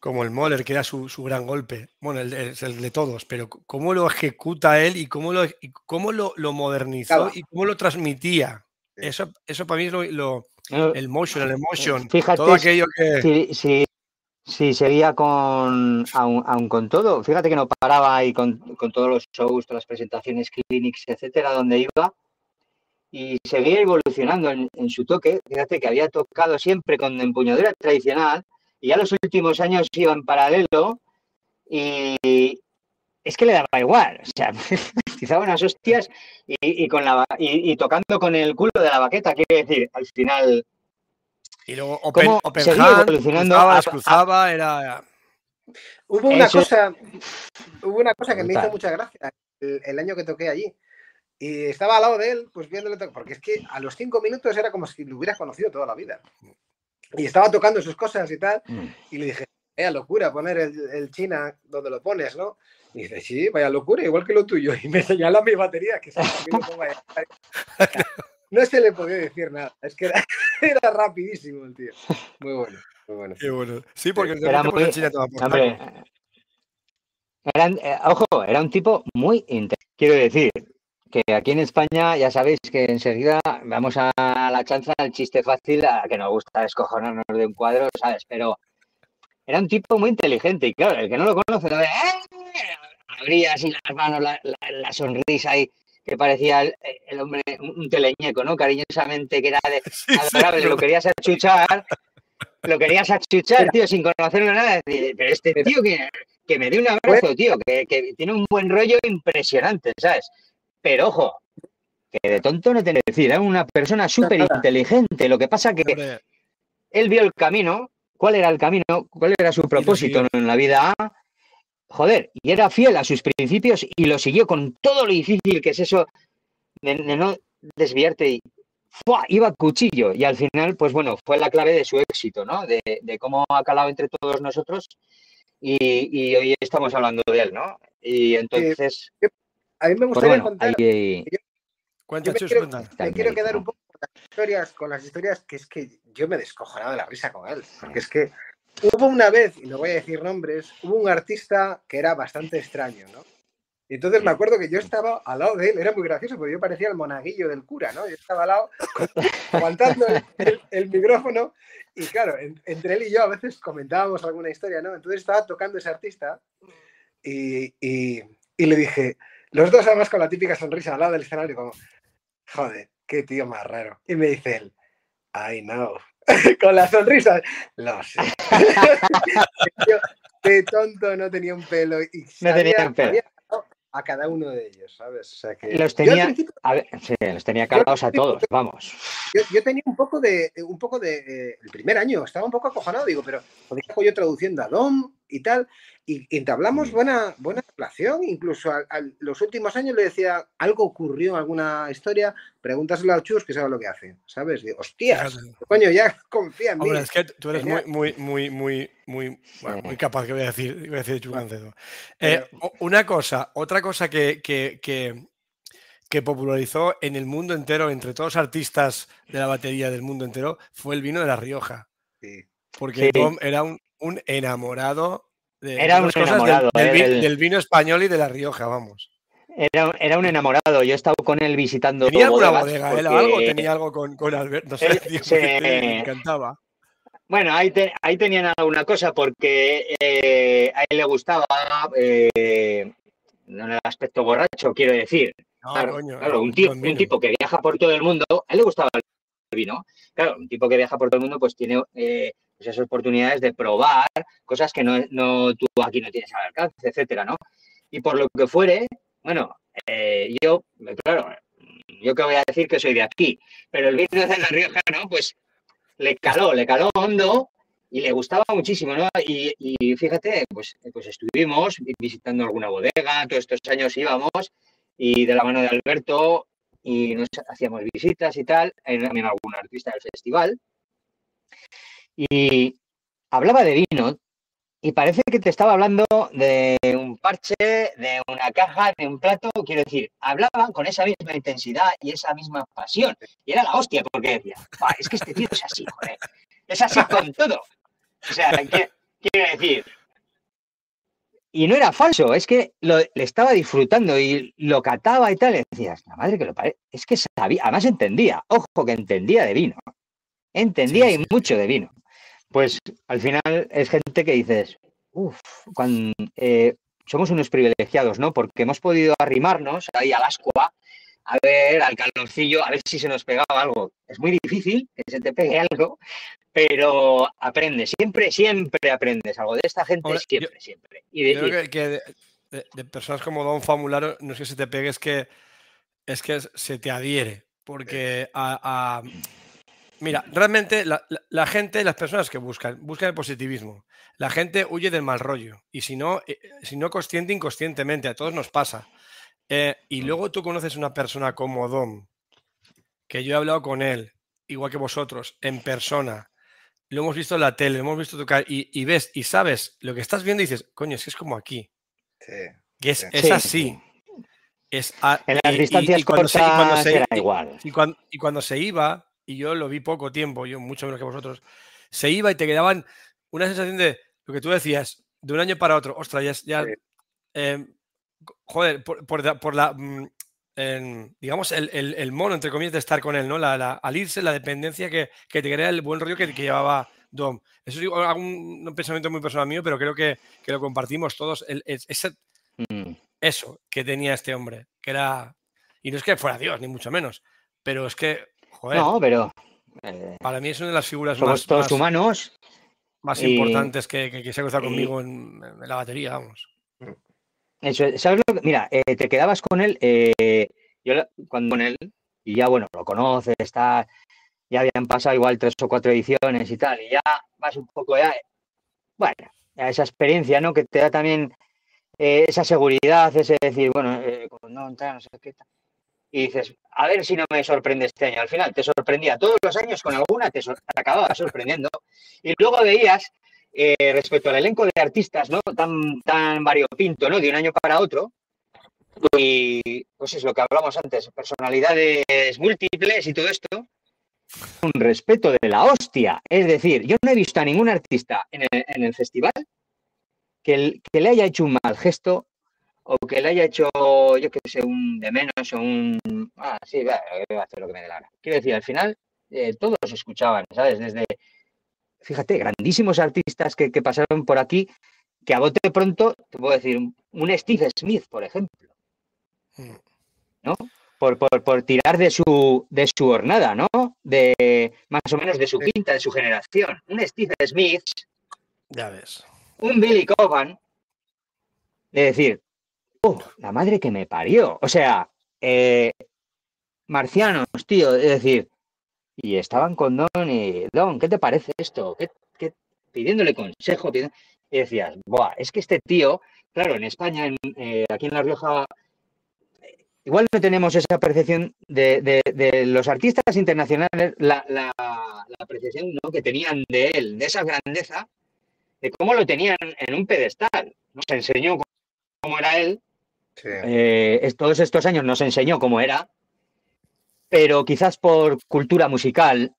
como el Moller, que era su, gran golpe. Bueno, el, el, de todos, pero cómo lo ejecuta él y cómo lo, cómo lo, modernizó y cómo lo transmitía. Eso, eso para mí es lo, el motion, el emotion, Fíjate, todo aquello que. sí, Sí, seguía con, aún, con todo. Fíjate que no paraba ahí con, todos los shows, todas las presentaciones, clinics, etcétera, donde iba. Y seguía evolucionando en, su toque. Fíjate que había tocado siempre con empuñadura tradicional y ya los últimos años iba en paralelo y es que le daba igual. O sea, utilizaba unas hostias y, con la, y, tocando con el culo de la baqueta. Quiere decir, al final y luego Open, Open cruzaba, cruzaba, era... Hubo una cosa, hubo una cosa que me hizo mucha gracia el, año que toqué allí. Y estaba al lado de él, pues viéndole, porque es que a los cinco minutos era como si lo hubieras conocido toda la vida. Y estaba tocando sus cosas y tal, mm. y le dije, vaya locura poner el, China donde lo pones, ¿no? Y dice, sí, vaya locura, igual que lo tuyo. Y me señala mi batería, que se lo pongo no se le podía decir nada. Es que era, rapidísimo el tío. Muy bueno, muy bueno. Qué bueno. Sí, porque era muy, hombre, eh, ojo, era un tipo muy interesante. Quiero decir que aquí en España ya sabéis que enseguida vamos a la chanza, el chiste fácil, a que nos gusta escojonarnos de un cuadro, ¿sabes? Pero era un tipo muy inteligente y claro, el que no lo conoce, lo ve, ¡eh! abría así las manos, la, la sonrisa y que parecía el, hombre, un teleñeco, ¿no? Cariñosamente, que era de, adorable, lo querías achuchar, lo querías achuchar, tío, sin conocerlo nada. Pero este tío que, que me dé un abrazo, tío, que, que, tiene un buen rollo impresionante, ¿sabes? Pero ojo, que de tonto no tiene que decir, es una persona súper inteligente. Lo que pasa que él vio el camino, cuál era el camino, cuál era su propósito en la vida joder, y era fiel a sus principios y lo siguió con todo lo difícil que es eso de, no desviarte y iba a cuchillo. Y al final, pues bueno, fue la clave de su éxito, ¿no? De, cómo ha calado entre todos nosotros y, hoy estamos hablando de él, ¿no? Y entonces... a mí me pues gustaría contar... me, quiero, quedar un poco con las historias, con las historias que es que yo me descojonaba de la risa con él, porque es que Hubo una vez, y no voy a decir nombres, hubo un artista que era bastante extraño, ¿no? Y entonces me acuerdo que yo estaba al lado de él, era muy gracioso, porque yo parecía el monaguillo del cura, ¿no? Yo estaba al lado, aguantando el, micrófono, y claro, entre él y yo a veces comentábamos alguna historia, ¿no? Entonces estaba tocando ese artista, y, y, y le dije, los dos además con la típica sonrisa al lado del escenario, como, joder, qué tío más raro. Y me dice él, I know. Con la sonrisa, lo sé. Yo, qué tonto, no tenía un pelo. Y No tenía un pelo. A cada uno de ellos, ¿sabes? O sea que. Los tenía, a ver, sí, los tenía calados a todos, vamos. yo, yo tenía un poco de, un poco de, eh, el primer año estaba un poco acojonado, digo, pero hago yo traduciendo a Dom y tal, y, entablamos buena, buena relación, incluso a, a los últimos años le decía, algo ocurrió, alguna historia, pregúntaselo a Chus que sabe lo que hace, ¿sabes? Digo, hostias, Fíjate. coño, ya confía en mí. Hombre, es que tú eres muy, Genial. muy, muy, muy, muy, bueno, Sí. muy capaz, que voy a decir, voy a decir Chu Bueno, Gancedo. Eh, una cosa, otra cosa que, que, que, que popularizó en el mundo entero, entre todos los artistas de la batería del mundo entero, fue el vino de La Rioja. Sí. Porque Sí. Tom era un, un enamorado de Era entre un otras cosas, del- enamorado, del, eh, del- vino español y de La Rioja, vamos. Era, era un enamorado. Yo he estado con él visitando. ¿Tenía alguna bodega él o porque- algo? ¿Tenía algo con, con Alberto? No sé, Él tío, se- me encantaba. Bueno, ahí, te- ahí tenían alguna cosa porque eh, a él le gustaba, eh, el aspecto borracho, quiero decir. No, Claro, coño, claro, un, tío- un tipo que viaja por todo el mundo, a él le gustaba el vino. Claro, un tipo que viaja por todo el mundo pues tiene eh, esas oportunidades de probar cosas que no, no tú aquí no tienes al alcance, etcétera, ¿no? Y por lo que fuere, bueno, eh, yo, claro, yo que voy a decir que soy de aquí, pero el vino de La Rioja, ¿no? Pues le caló, le caló hondo y le gustaba muchísimo, ¿no? Y, fíjate, pues, pues estuvimos visitando alguna bodega, todos estos años íbamos y de la mano de Alberto y nos hacíamos visitas y tal, en, también algún artista del festival. Y hablaba de vino y parece que te estaba hablando de un parche, de una caja, de un plato. Quiero decir, hablaban con esa misma intensidad y esa misma pasión. Y era la hostia, porque decía, "Buah, es que este tío es así, joder. Es así con todo. O sea, ¿qué- quiero decir. Y no era falso, es que lo, le estaba disfrutando y lo cataba y tal. Y decías, la madre que lo parece. Es que sabía, además entendía, ojo que entendía de vino. Entendía Sí, y mucho de vino. Pues al final es gente que dices, uff, eh, somos unos privilegiados, ¿no? Porque hemos podido arrimarnos ahí al ascua, a ver, al calorcillo, a ver si se nos pegaba algo. Es muy difícil que se te pegue algo, pero aprendes, siempre, siempre aprendes algo de esta gente, yo- siempre, siempre. Y de- Yo creo que, que de, de- de personas como Don Famularo no es que se te pegue, es que, es que se te adhiere. Porque a, a- Mira, realmente la, la- la gente, las personas que buscan, buscan el positivismo. La gente huye del mal rollo. Y si no, eh, si no consciente, inconscientemente, a todos nos pasa. Eh, y luego tú conoces una persona como Dom, que yo he hablado con él, igual que vosotros, en persona. Lo hemos visto en la tele, lo hemos visto tocar y, y ves y sabes lo que estás viendo y dices, coño, es que es como aquí. Sí. Que es, Sí. es Sí. así. Es a- en y- las y- distancias y cuando se- y cuando cortas se- era y- igual. y cuando, y cuando se iba, y yo lo vi poco tiempo, yo mucho menos que vosotros, se iba y te quedaban una sensación de lo que tú decías, de un año para otro, ostras, ya, es- ya Sí. eh, joder, por, por la, por la, mm, en, digamos, el, el- el mono, entre comillas, de estar con él, ¿no? La, la- al irse, la dependencia que, que te crea el buen rollo que, que llevaba Dom. Eso es un pensamiento muy personal mío, pero creo que, que lo compartimos todos. El, es- ese- Mm. eso que tenía este hombre, que era. Y no es que fuera Dios, ni mucho menos, pero es que, joder, No, pero eh, para mí es una de las figuras somos más, todos más, humanos. más y- importantes que, que- que se ha cruzado y- conmigo en, en la batería, vamos. Eso, es, ¿sabes lo que? Mira, eh, te quedabas con él, eh, yo cuando con él, y ya bueno, lo conoces, está, ya habían pasado igual tres o cuatro ediciones y tal, y ya vas un poco ya, bueno, ya esa experiencia, ¿no? Que te da también eh, esa seguridad, ese decir, bueno, eh, no entra, no sé qué tal. Y dices, a ver si no me sorprende este año. Al final te sorprendía todos los años con alguna, te, acababa sorprendiendo. Y luego veías eh, respecto al elenco de artistas, ¿no? Tan, tan variopinto, ¿no? De un año para otro. Y pues es lo que hablamos antes, personalidades múltiples y todo esto. Un respeto de la hostia. Es decir, yo no he visto a ningún artista en el, festival que le haya hecho un mal gesto o que le haya hecho, yo qué sé, un de menos o un... Ah, sí, va, voy a hacer lo que me dé la gana. Quiero decir, al final eh, todos escuchaban, ¿sabes? Desde, fíjate, grandísimos artistas que, que pasaron por aquí, que a bote pronto, te puedo decir, un- un Steve Smith, por ejemplo. Mm. ¿No? por, por, por, tirar de su, de su hornada, ¿no? De más o menos de su quinta, de su generación. Un Steve Smith. Ya ves. Un Billy Coban. De decir, oh, la madre que me parió. O sea, eh, marcianos, tío. Es decir, y estaban con Don y Don, ¿qué te parece esto? ¿Qué? Pidiéndole consejo. Y decías, Buah, es que este tío, claro, en España, eh, aquí en La Rioja, igual no tenemos esa percepción de, los artistas internacionales, la, la, percepción que tenían de él, de esa grandeza, de cómo lo tenían en un pedestal. Nos enseñó cómo era él. Sí. Eh, todos estos años nos enseñó cómo era, pero quizás por cultura musical,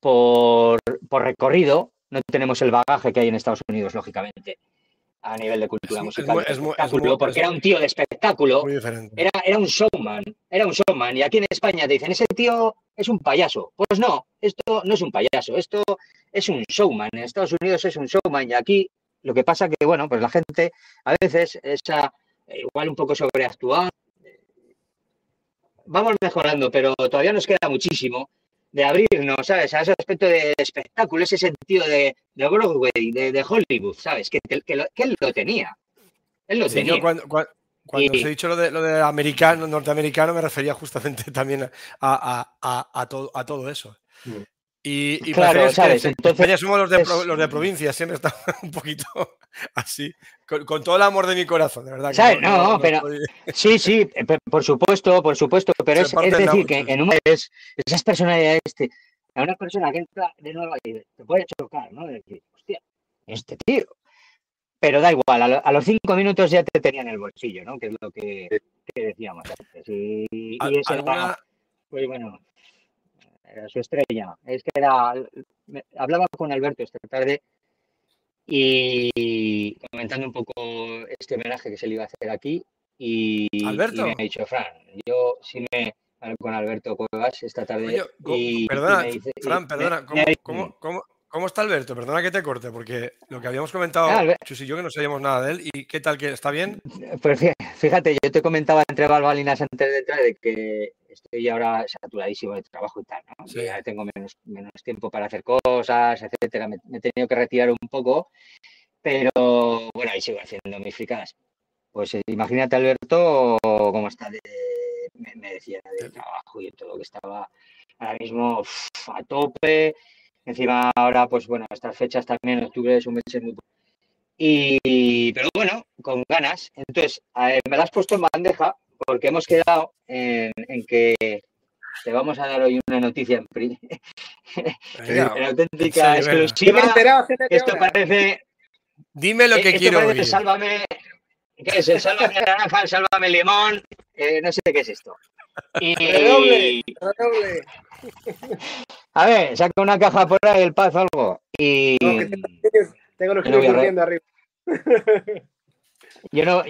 por, por recorrido, no tenemos el bagaje que hay en Estados Unidos, lógicamente, a nivel de cultura Es- musical. es muy- es muy- porque era un tío de espectáculo, Muy diferente. era, era un showman, era un showman. Y aquí en España te dicen, ese tío es un payaso. Pues no, esto no es un payaso, esto es un showman. En Estados Unidos es un showman y aquí lo que pasa que, bueno, pues la gente a veces esa, igual un poco sobreactuada. Vamos mejorando, pero todavía nos queda muchísimo de abrirnos, ¿sabes? A ese aspecto de espectáculo, ese sentido de, de Broadway, de, de Hollywood, ¿sabes? Que, que, lo- que él lo tenía. Él lo Sí, tenía. yo cuando, cua- cuando, Y- os he dicho lo de, lo de americano, norteamericano, me refería justamente también a, a- a- a todo, todo eso. Mm. Y, y Claro, que ¿sabes? en Entonces, España somos los de, es- los de provincia, siempre estamos un poquito así, con, con todo el amor de mi corazón, de verdad. que ¿Sabes? No, pero- estoy- Sí, sí, pe- por supuesto, por supuesto, pero es, es decir, que en un es, esas personalidades, este, a una persona que entra de nuevo y te puede chocar, ¿no? De decir, hostia, este tío. Pero da igual, a, lo- a los cinco minutos ya te tenían en el bolsillo, ¿no? Que es lo que, que decíamos antes. Y, y era, alguna- pues bueno, era su estrella. Es que era, me- hablaba con Alberto esta tarde y comentando un poco este homenaje que se le iba a hacer aquí y, y ¿Alberto? me ha dicho, Fran, yo sí me hablé con Alberto Cuevas esta tarde Oye, y, y perdona, me dice- Fran, me- perdona, me ¿cómo, cómo- cómo- cómo está Alberto? Perdona que te corte, porque lo que habíamos comentado, Ah, Chus y yo, que no sabíamos nada de él, ¿y qué tal? que ¿Está bien? Pues fí- fíjate, yo te comentaba entre balbalinas antes de entrar de que estoy ahora saturadísimo de trabajo y tal, ¿no? Sí. Ya tengo menos, menos tiempo para hacer cosas, etcétera. Me, me he tenido que retirar un poco, pero bueno, ahí sigo haciendo mis fricadas. Pues eh, imagínate, Alberto, cómo está de, me, me decía, de trabajo y todo, que estaba ahora mismo uf, a tope. Encima ahora, pues bueno, estas fechas también, octubre es un mes muy y, pero bueno, con ganas. Entonces, me la has puesto en bandeja porque hemos quedado en, en que te vamos a dar hoy una noticia en, pri- Venga, auténtica Sí, exclusiva. enterado Esto parece, dime lo eh, que esto quiero parece oír. Sálvame, ¿qué es el Sálvame naranja, el Sálvame limón? Eh, no sé qué es esto. Redoble. Y, Redoble. a ver, saca una caja por ahí, el paz o algo. Y No, que Tienes- Tengo los no durmiendo arriba. yo no,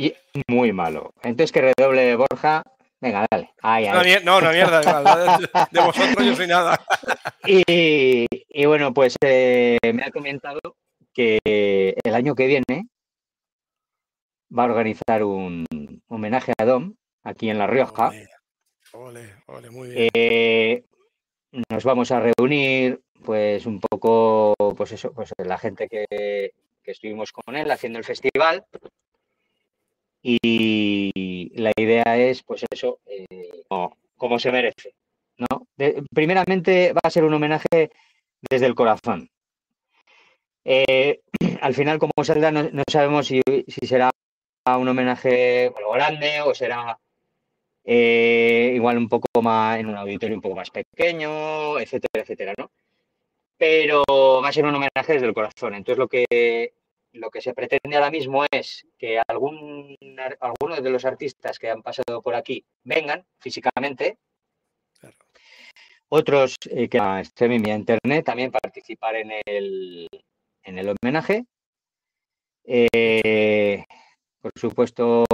muy malo. Entonces que redoble Borja. Venga, dale. No, una mierda, de, vosotros yo soy nada. Y, y bueno, pues eh, me ha comentado que el año que viene va a organizar un homenaje a Dom aquí en La Rioja. Eh, nos vamos a reunir, pues un poco, pues eso, pues la gente que, estuvimos con él haciendo el festival. Y la idea es, pues eso, eh, como, se merece. ¿no? De- primeramente va a ser un homenaje desde el corazón. Eh, al final, como saldrá, no, sabemos si, si será un homenaje grande o será eh, igual un poco más en un auditorio un poco más pequeño, etcétera, etcétera, ¿no? Pero va a ser un homenaje desde el corazón. Entonces lo que lo que se pretende ahora mismo es que algún, algunos de los artistas que han pasado por aquí vengan físicamente, Claro. otros eh, que a streaming vía internet también participar en el, en el homenaje. Eh, por supuesto,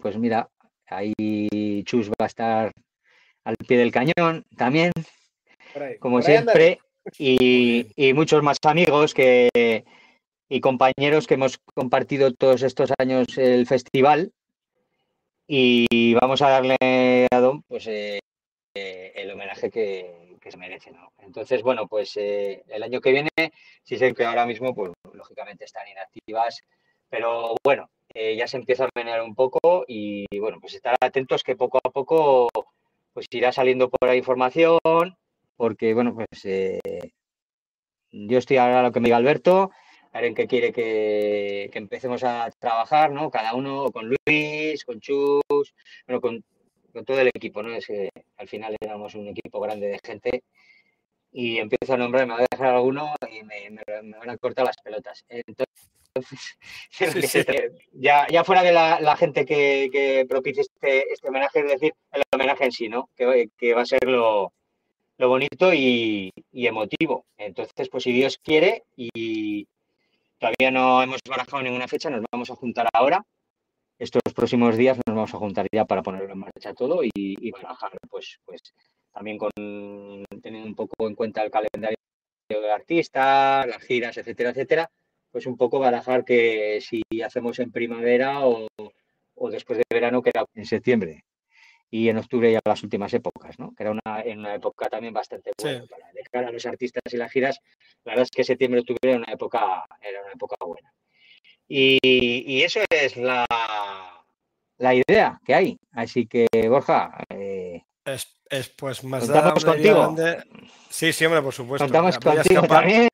pues mira, ahí Chus va a estar al pie del cañón también, ahí. como siempre, y, y muchos más amigos que, y compañeros que hemos compartido todos estos años el festival. Y vamos a darle a Dom, pues eh, eh, el homenaje que, se merece. ¿no? Entonces, bueno, pues eh, el año que viene, sí sé que ahora mismo, pues lógicamente están inactivas, pero bueno, ya se empieza a menear un poco y bueno, pues estar atentos que poco a poco pues irá saliendo por la información, porque bueno, pues yo estoy ahora a lo que me diga Alberto, a ver en qué quiere que, empecemos a trabajar, ¿no? Cada uno con Luis, con Chus, bueno, con, todo el equipo, ¿no? Es que al final éramos un equipo grande de gente y empiezo a nombrar, me voy a dejar alguno y me, van a cortar las pelotas. Entonces, Ya, ya fuera de la, gente que, que propicie este, este, homenaje, es decir, el homenaje en sí, ¿no? Que, que va a ser lo, lo bonito y, y, emotivo. Entonces, pues si Dios quiere y, Todavía no hemos barajado ninguna fecha, nos vamos a juntar ahora. Estos próximos días nos vamos a juntar ya para ponerlo en marcha todo y, y barajar, pues, pues también con teniendo un poco en cuenta el calendario de artistas, las giras, etcétera, etcétera, pues un poco barajar que si hacemos en primavera o, o después de verano, que era en septiembre y en octubre ya las últimas épocas, ¿no? Que era una, en una época también bastante buena para de cara a los artistas y las giras. La verdad es que septiembre octubre era una época, era una época buena. Y, y eso es la, la idea que hay. Así que, Borja. Eh, es, es, pues más Contamos contigo. Sí, siempre, por supuesto. Contamos contigo también.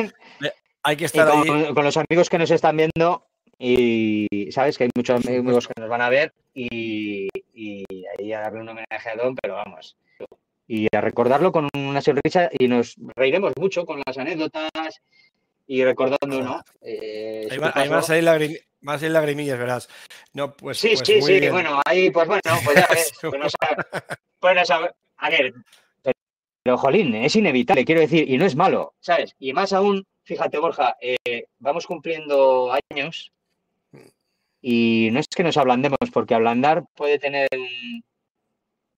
Hay que estar con, con los amigos que nos están viendo y sabes que hay muchos amigos que nos van a ver y, ahí a darle un homenaje a Don, pero vamos. Y a recordarlo con una sonrisa y nos reiremos mucho con las anécdotas y recordando, ¿no? Eh, ahí, van a salir lagrimillas, verás. No, pues, sí, pues sí, sí. Bueno, ahí, pues bueno, pues ya ves. pues a ver, pero jolín, es inevitable, quiero decir, y no es malo, ¿sabes? Y más aún, fíjate, Borja, eh, vamos cumpliendo años y no es que nos ablandemos, porque ablandar puede tener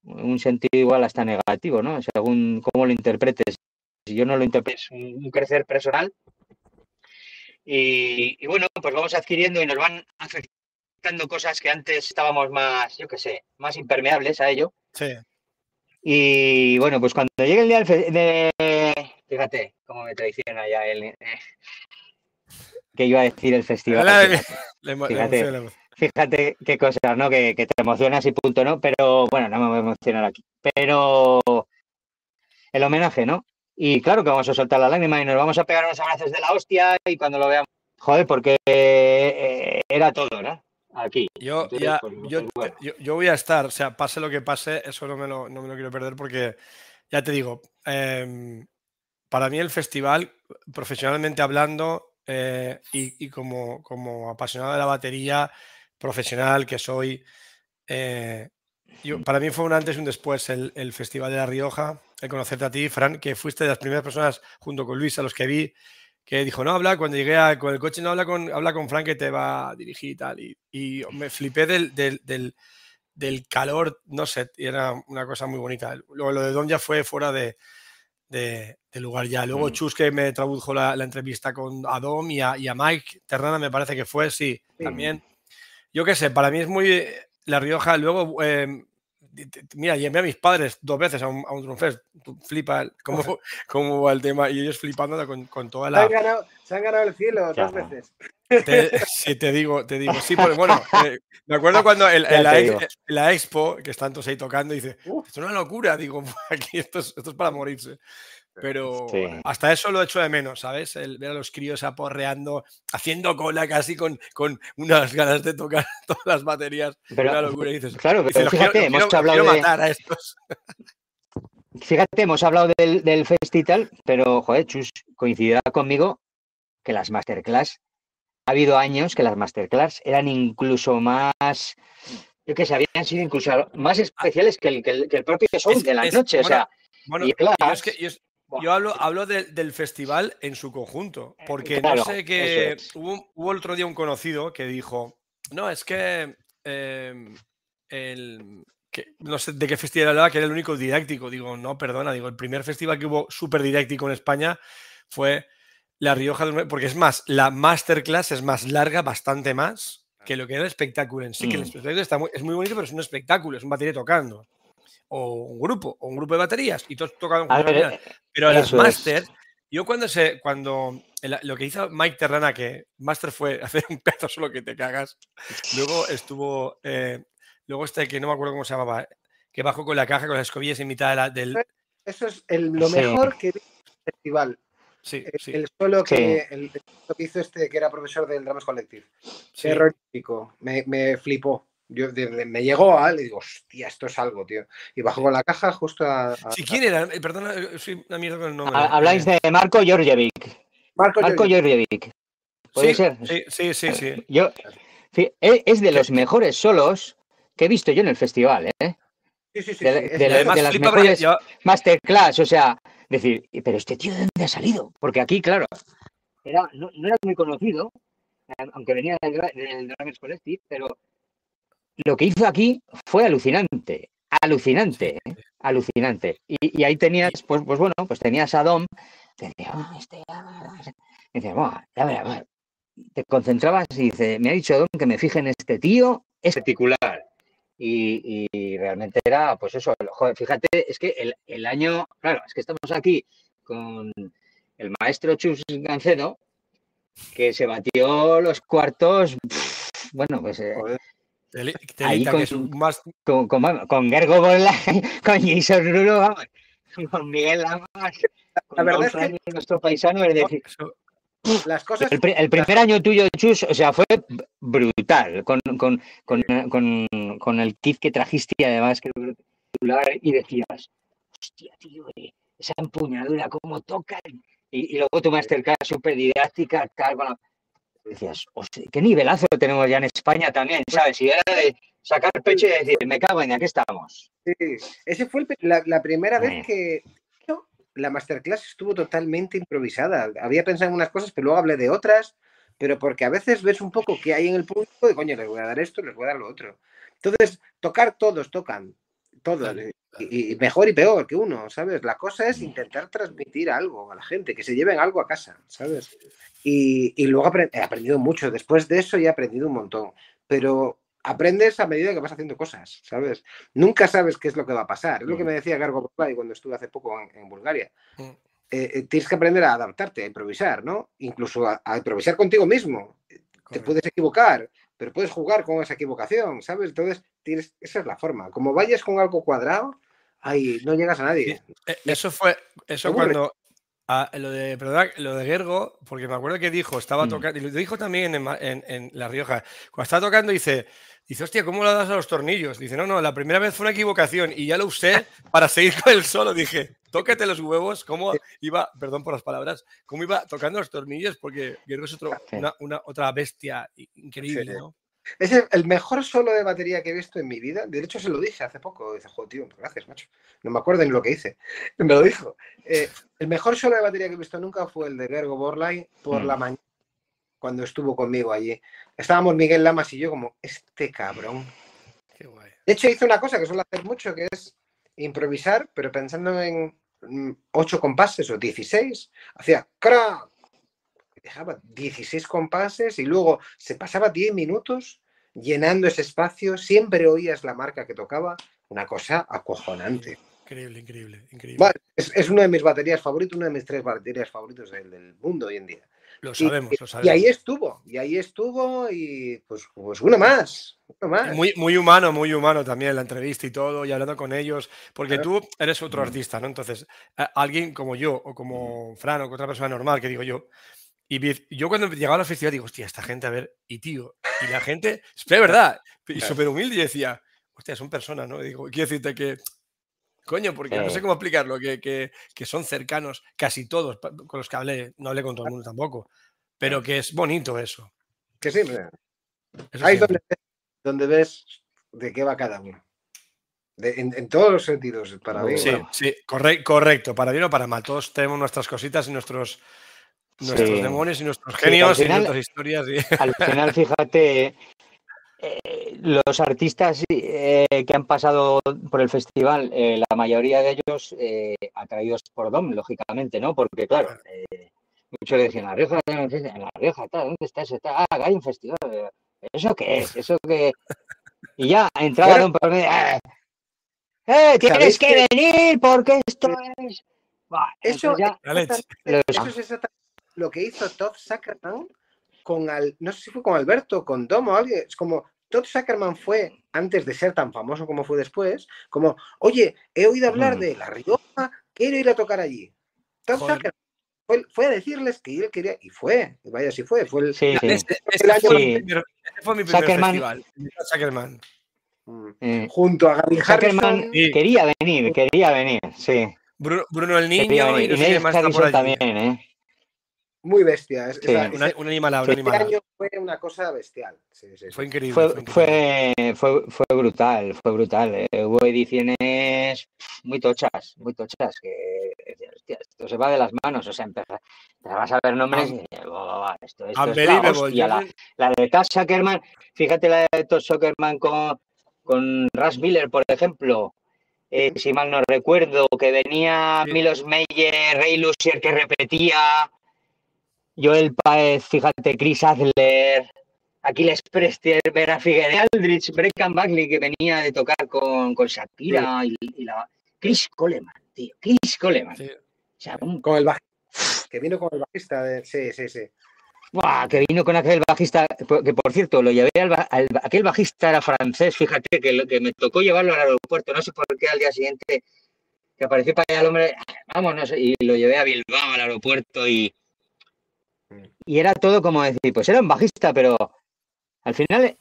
un, sentido igual hasta negativo, ¿no? Según cómo lo interpretes. Si yo no lo interpreto, es un, crecer personal. Y, bueno, pues vamos adquiriendo y nos van afectando cosas que antes estábamos más, yo qué sé, más impermeables a ello. Sí. Y bueno, pues cuando llegue el día de... Fíjate cómo me traiciona ya el... Eh, que iba a decir el festival. fíjate, qué cosas, ¿no? Que, te emocionas y punto, ¿no? Pero bueno, no me voy a emocionar aquí. Pero el homenaje, ¿no? Y claro que vamos a soltar la lágrima y nos vamos a pegar unos abrazos de la hostia y cuando lo veamos, joder, porque eh, era todo, ¿no? Aquí. Yo, ya, pues, pues, yo, voy a estar, o sea, pase lo que pase, eso no me lo, no me lo quiero perder porque, ya te digo, em, para mí el festival, profesionalmente hablando, eh, y, como, como, apasionado de la batería profesional que soy, eh, yo, para mí fue un antes y un después el, Festival de La Rioja, el conocerte a ti, Fran, que fuiste de las primeras personas junto con Luis a los que vi, que dijo, no, habla, cuando llegué a, con el coche, no, habla con, habla con Fran que te va a dirigir y tal. Y, me flipé del, del, del, calor, no sé, y era una cosa muy bonita. Luego lo de Don ya fue fuera de, de, lugar ya. Luego mm. Chus que me tradujo la, entrevista con Adom y a, y a, Mike Terrana me parece que fue, sí, también. Yo qué sé, para mí es muy La Rioja. Luego, em, mira, llevé a mis padres dos veces a un, a un Flipa cómo, cómo, va el tema y ellos flipando con, con toda la... Se han ganado, el cielo dos veces. sí, te digo, te digo. Sí, pero bueno, eh, me acuerdo cuando en, la, expo, que están todos ahí tocando, dice, esto es una locura, digo, aquí esto es, esto es para morirse. Pero hasta eso lo he hecho de menos, ¿sabes? El ver a los críos aporreando, haciendo cola casi con, con unas ganas de tocar todas las baterías. Pero, una locura. dices, claro, pero fíjate, hemos hablado de... matar a estos. Fíjate, hemos hablado del, del festival, pero, joder, Chus coincidirá conmigo que las masterclass ha habido años que las masterclass eran incluso más, yo que sé, habían sido incluso más especiales que el, que el, propio show de la noche. o sea, bueno, yo, hablo, hablo del festival en su conjunto, porque no sé que hubo, hubo, otro día un conocido que dijo, no, es que, em, el, no sé de qué festival hablaba, que era el único didáctico. Digo, no, perdona, digo, el primer festival que hubo súper didáctico en España fue la Rioja, porque es más, la masterclass es más larga, bastante más, que lo que era el espectáculo en sí. Que el mm. espectáculo está muy, es muy bonito, pero es un espectáculo, es un batería tocando. O un grupo, o un grupo de baterías, y todos tocan A ver, eh, Pero las eso es. Master, yo cuando se, cuando el- lo que hizo Mike Terrana, que Master fue hacer un pedazo solo que te cagas, luego estuvo, eh, luego este que no me acuerdo cómo se llamaba, que bajó con la caja, con las escobillas en mitad de la- del... Eso es el- lo Sí. mejor que vi en el festival. Sí, El, sí, el solo que, Sí. el, que hizo este que era profesor del Dramas Collective. sí. Terrorífico. Me, me flipó. Yo, de- de- me llegó a él y digo, hostia, esto es algo, tío. Y bajó con la caja justo a. a- Sí, ¿quién era? Eh, Perdona, eh, soy una mierda con el nombre. Ha- Habláis de Marco Georgievic. Marco, Marco. Georgievic. ¿Puede sí, ser? Sí, sí, sí, sí. Yo, e- es de los mejores solos que he visto yo en el festival, ¿eh? Sí, sí, sí. de- sí, de las mejores- ya- Masterclass, o sea, decir, "¿Y pero este tío de dónde ha salido? Porque aquí, claro, era, no, no era muy conocido, eh, aunque venía del, del Drummers Collective, pero lo que hizo aquí fue alucinante, alucinante, ¿eh? alucinante. Y, y ahí tenías, pues, pues bueno, pues tenías a Dom, te decía, "Ah, este, ah", y dices, "Buah, ya verás, va". te concentrabas y dice, me ha dicho Dom que me fije en este tío, es particular. Y, y realmente era, pues eso, joder, fíjate, es que el, el año, claro, es que estamos aquí con el maestro Chus Gancedo, que se batió los cuartos, bueno, pues eh, Ahí con- que es un más... con, con, con Gergo Bola, con Jason Rulo, vamos, con Miguel Lamas, con verdad es que- nuestro paisano, es decir, eso- Las cosas. el, el primer año tuyo, Chus, o sea, fue brutal, con, con, con, con, con el kit que trajiste y además que y decías, hostia, tío, eh, esa empuñadura, cómo tocan, y, y luego tu masterclass súper didáctica, tal, con la- decías, hostia, qué nivelazo tenemos ya en España también, ¿sabes? Y era de sacar pecho y decir, me cago en, aquí estamos. Sí, ese fue el la, la primera vez que la masterclass estuvo totalmente improvisada. Había pensado en unas cosas, pero luego hablé de otras, pero porque a veces ves un poco qué hay en el público y coño, les voy a dar esto, les voy a dar lo otro. Entonces, tocar todos, tocan, todos, eh, y, y mejor y peor que uno, ¿sabes? La cosa es intentar transmitir algo a la gente, que se lleven algo a casa, ¿sabes? Y, y luego he aprendido mucho, después de eso ya he aprendido un montón, pero aprendes a medida que vas haciendo cosas, ¿sabes? Nunca sabes qué es lo que va a pasar. Es lo que me decía Gargo Popay cuando estuve hace poco en, en Bulgaria. Mm. Eh, eh, tienes que aprender a adaptarte, a improvisar, ¿no? Incluso a, a improvisar contigo mismo. Te puedes equivocar, pero puedes jugar con esa equivocación, ¿sabes? Entonces, tienes, esa es la forma. Como vayas con algo cuadrado, ahí no llegas a nadie. Eh, Eso fue, eso cuando ah, lo de, perdón, lo de Gergo, porque me acuerdo que dijo, estaba Mm. tocando, y lo dijo también en, en- en La Rioja, cuando estaba tocando dice, dice, hostia, ¿cómo lo das a los tornillos? Dice, no, no, la primera vez fue una equivocación y ya lo usé para seguir con el solo. Dije, tócate los huevos, cómo iba, perdón por las palabras, cómo iba tocando los tornillos, porque Gergo es otro, una, una- otra bestia increíble. ¿no? Es el, el mejor solo de batería que he visto en mi vida. De hecho, se lo dije hace poco. Dice, joder, tío, gracias, macho. No me acuerdo ni lo que hice. Me lo dijo. Eh, el mejor solo de batería que he visto nunca fue el de Gergo Borlai por Mm. la mañana, cuando estuvo conmigo allí. Estábamos Miguel Lamas y yo como, este cabrón. Qué guay. De hecho, hice una cosa que suelo hacer mucho, que es improvisar, pero pensando en mm, ocho compases o 16. Hacía crack. Dejaba 16 compases y luego se pasaba 10 minutos llenando ese espacio. Siempre oías la marca que tocaba. Una cosa acojonante. Increíble, increíble, increíble. Es, es una de mis baterías favoritas, una de mis tres baterías favoritos del, del mundo hoy en día. Lo Y- sabemos, lo Y sabemos. ahí estuvo, y ahí estuvo, y pues, pues uno más, uno más. Muy, muy humano, muy humano también la entrevista y todo, y hablando con ellos, porque Claro. tú eres otro Mm. artista, ¿no? Entonces, alguien como yo, o como Fran, o otra persona normal, que digo yo, y yo cuando llegaba a la festival digo, hostia, esta gente, a ver, y tío, y la gente, es verdad, y súper humilde, y decía, hostia, son personas, ¿no? Y digo, quiero decirte que, coño, porque no sé cómo explicarlo, que, que, que son cercanos, casi todos, con los que hablé, no hablé con todo el mundo tampoco, pero que es bonito eso. Que sí, eso ahí donde, ves- donde ves de qué va cada uno. De- en, en todos los sentidos, para mí. Sí, sí, corre- correcto, para bien o para mal. Todos tenemos nuestras cositas y nuestros, nuestros Sí. demonios y nuestros Sí, genios y final- nuestras historias. y- Al final, fíjate, eh, los artistas eh, que han pasado por el festival, eh, la mayoría de ellos eh, atraídos por Dom, lógicamente, ¿no? Porque, claro, eh, muchos le decían, La Rioja, en La Rioja, ¿dónde está eso? Tal, Ah, que hay un festival. ¿Eso qué es? ¿Eso qué? Y ya entraba. Dom por medio, "Ah, ¡Eh, tienes ¿Sabéis que venir porque esto es. Buah, Eso, ya eso es exactamente lo que hizo Todd Zuckerman con al, no sé si fue con Alberto, con Dom o alguien. Es como Todd Zuckerman fue, antes de ser tan famoso como fue después, como, oye, he oído hablar Mm. de La Rioja, quiero ir a tocar allí. Todd Joder. Zuckerman fue, fue a decirles que él quería, y fue, y vaya si fue, fue el, Sí, sí. Ese, ese El año- fue, Sí. mi primer, ese fue mi primer Zuckerman- festival. Zuckerman. Mm. Eh, junto a Gary Zuckerman Harrison. Sí. quería venir, quería venir, sí. Bruno, Bruno el Niño y Y Harrison allí. también, ¿eh? Muy bestia. es- Sí. esa- Una, ese- una animalada, una este año fue una cosa bestial. Sí, sí, sí. Fue increíble. Fue, fue increíble. fue, brutal, fue brutal. Eh, hubo ediciones muy tochas, muy tochas, que decías, "Hostia, esto se va de las manos. O sea, empezar, vas a ver nombres y "Buah, buah, buah, esto, esto es la Unbelievable. hostia". La, la de Todd Zuckerman, fíjate la de Todd Zuckerman con, con Russ Miller, por ejemplo. eh, si mal no recuerdo, que venía Sí. Milos Meyer, Ray Lucier que repetía, Joel Paez, fíjate, Chris Adler, Aquiles Prester, Vera Figueroa Aldrich, Breckan Bagley, que venía de tocar con, con Shakira y, y la... Chris Coleman, tío, Chris Coleman. Sí. O sea, un Con el bajista. Que vino con el bajista. De... Sí, sí, sí. ¡Buah! que vino con aquel bajista, que por cierto, lo llevé al, al- aquel bajista era francés, fíjate, que, lo- que me tocó llevarlo al aeropuerto, no sé por qué al día siguiente que apareció para allá el hombre, vámonos, y lo llevé a Bilbao al aeropuerto y, y era todo como decir, pues era un bajista, pero al final,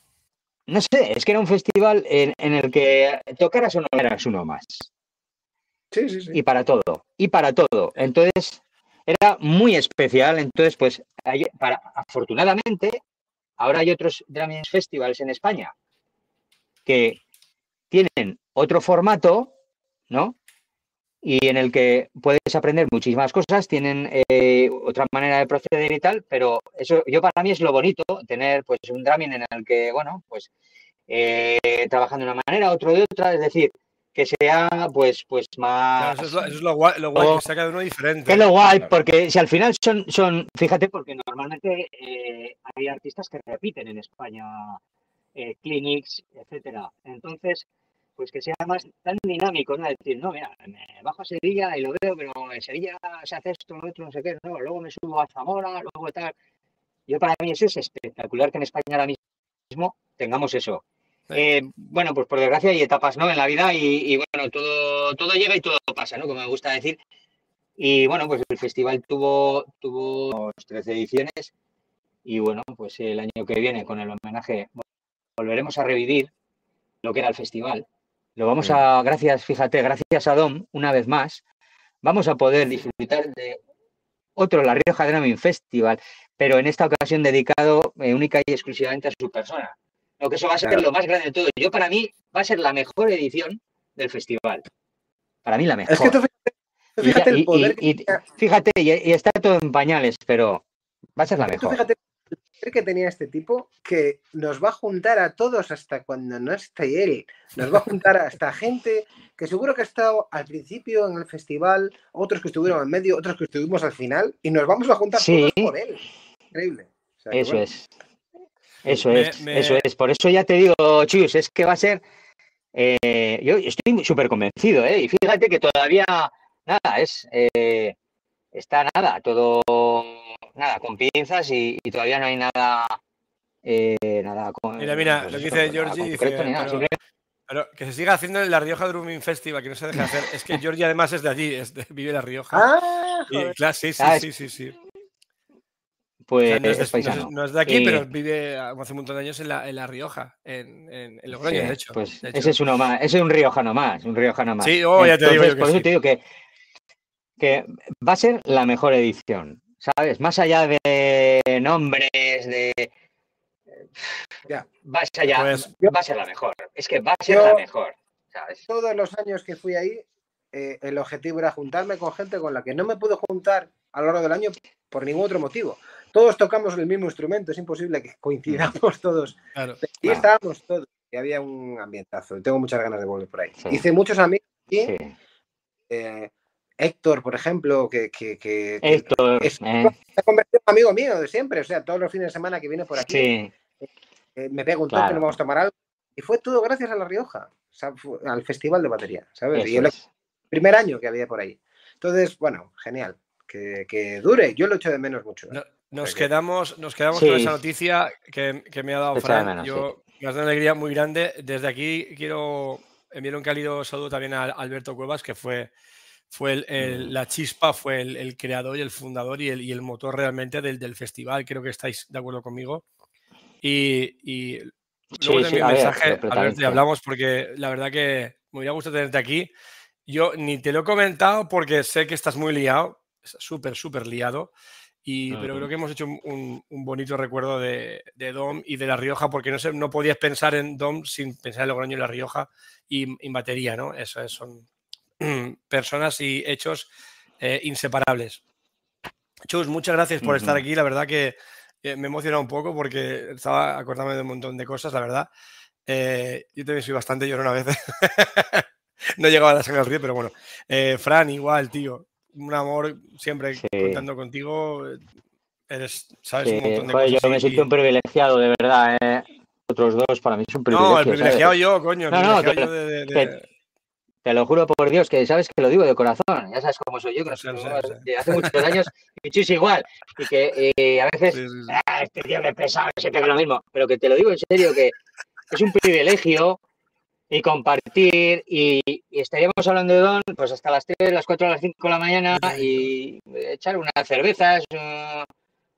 no sé, es que era un festival en, en el que tocaras o no eras uno más Sí, sí, sí. y para todo, y para todo. Entonces, era muy especial. Entonces, pues, hay- para, afortunadamente, ahora hay otros Drum Festivals en España que tienen otro formato, ¿no? Y en el que puedes aprender muchísimas cosas, tienen eh, otra manera de proceder y tal, pero eso yo para mí es lo bonito, tener pues un drumming en el que, bueno, pues eh, trabajando de una manera, otro de otra, es decir, que sea pues, pues más... Claro, eso es lo, eso es lo guay, lo guay, o- que saca de uno diferente. Que es lo guay, Claro. porque si al final son, son fíjate, porque normalmente eh, hay artistas que repiten en España, eh, clinics, etcétera. Entonces, pues que sea más tan dinámico, ¿no? Decir, no, mira, me bajo a Sevilla y lo veo, pero en Sevilla se hace esto, lo otro, no sé qué, no, luego me subo a Zamora, luego tal. Yo para mí eso es espectacular que en España ahora mismo tengamos eso. Sí. Eh, bueno, pues por desgracia hay etapas, ¿no? En la vida y, y bueno, todo, todo llega y todo pasa, ¿no? Como me gusta decir. Y bueno, pues el festival tuvo, tuvo 13 ediciones y bueno, pues el año que viene con el homenaje volveremos a revivir lo que era el festival. Lo vamos a, gracias, fíjate, gracias a Dom, una vez más, vamos a poder disfrutar de otro La Rioja Drumming Festival, pero en esta ocasión dedicado eh, única y exclusivamente a su persona. Lo que eso va a ser Claro. lo más grande de todo. Yo para mí va a ser la mejor edición del festival. Para mí la mejor. Es que tú fíjate, tú fíjate y- el poder y- que y- tenía- fíjate, y, está todo en pañales, pero va a ser la tú mejor. fíjate que tenía este tipo que nos va a juntar a todos hasta cuando no esté él. Nos va a juntar hasta gente que seguro que ha estado al principio en el festival, otros que estuvieron en medio, otros que estuvimos al final, y nos vamos a juntar Sí. todos por él. Increíble. O sea, que Eso bueno, es. Eso Me- es, me- eso es. Por eso ya te digo, Chus, es que va a ser. eh, yo estoy súper convencido, ¿eh? Y fíjate que todavía, nada, es. eh, está nada, todo. Nada, con pinzas y, y todavía no hay nada. eh, nada con, Mira, mira, pues lo que dice Georgie, dice, concreto ni nada, pero- simplemente- Pero que se siga haciendo en la Rioja Drumming Festival, que no se deje de hacer. Es que Georgie además es de allí, es de- vive en la Rioja. Ah, Y, claro, sí, sí, Ah, sí, sí, sí. O pues sea, no, es de, es paisano. no es- no es de aquí, Y- pero vive hace un montón de años en la, en la Rioja, en, en, en Logroño, Sí, de hecho. Pues de hecho. ese es uno más, ese es un riojano más, un riojano más. Sí, oh, ya te digo yo Entonces, que por eso te digo que, que va a ser la mejor edición, ¿sabes? Más allá de nombres, de... Ya. Va a, allá, Pues- va a ser la mejor. Es que va a ser Yo- la mejor, ¿sabes? todos los años que fui ahí, eh, el objetivo era juntarme con gente con la que no me puedo juntar a lo largo del año por ningún otro motivo. Todos tocamos el mismo instrumento, es imposible que coincidamos todos. Claro. Y Claro. estábamos todos, y había un ambientazo. y Tengo muchas ganas de volver por ahí. Sí. Hice muchos amigos aquí, Sí. eh, Héctor, por ejemplo, que, que, que- que Héctor, es- ¿eh? se ha convertido en amigo mío de siempre. O sea, todos los fines de semana que viene por aquí, Sí, eh, me pega un toque, Claro. nos vamos a tomar algo. y fue todo gracias a La Rioja, o sea, fue al festival de batería, ¿sabes? y primer año que había por ahí. Entonces, bueno, genial. Que, que dure, yo lo echo de menos mucho. No- nos Porque- quedamos, nos quedamos Sí. con esa noticia que, que me ha dado Fran. menos, Yo me ha dado una alegría muy grande. Desde aquí quiero enviar un cálido saludo también a Alberto Cuevas, que fue, fue el- el- la chispa, fue el, el creador y el fundador y el, y motor realmente del, del festival. Creo que estáis de acuerdo conmigo. Y, y luego Sí, envío a ver, mensaje, Alberto, y completamente. hablamos porque la verdad que me hubiera gustado tenerte aquí. Yo ni te lo he comentado porque sé que estás muy liado, súper, súper liado. Y, pero creo que hemos hecho un, un- un bonito recuerdo de, de Dom y de La Rioja, porque no, sé, no podías pensar en Dom sin pensar en Logroño y La Rioja y en batería, ¿no? Eso es, son personas y hechos eh, inseparables. Chus, muchas gracias por estar Ujú. aquí. La verdad que eh, me he emocionado un poco porque estaba acordándome de un montón de cosas, la verdad. Eh, yo también soy bastante llorón a veces. no he llegado a la sangre al río, pero bueno. Eh, Fran, igual, tío. Un amor siempre Sí. contando contigo. Eres, sabes, Sí, un montón de joder, cosas. yo me y- siento un privilegiado, de verdad. ¿eh? Otros dos, para mí es un privilegio. No, el privilegiado ¿sabes? yo, coño. El No, no, privilegiado que- yo de- de- que- de- Te lo juro por Dios, que sabes que lo digo de corazón. Ya sabes cómo soy yo, que nos hace muchos años. Y Chus igual. Y que a veces ah, este tío me pesado, siempre lo mismo. Pero que te lo digo en serio, que es un privilegio y compartir. Y, y estaríamos hablando de Don pues hasta las 3, las 4, las 5 de la mañana y echar unas cervezas,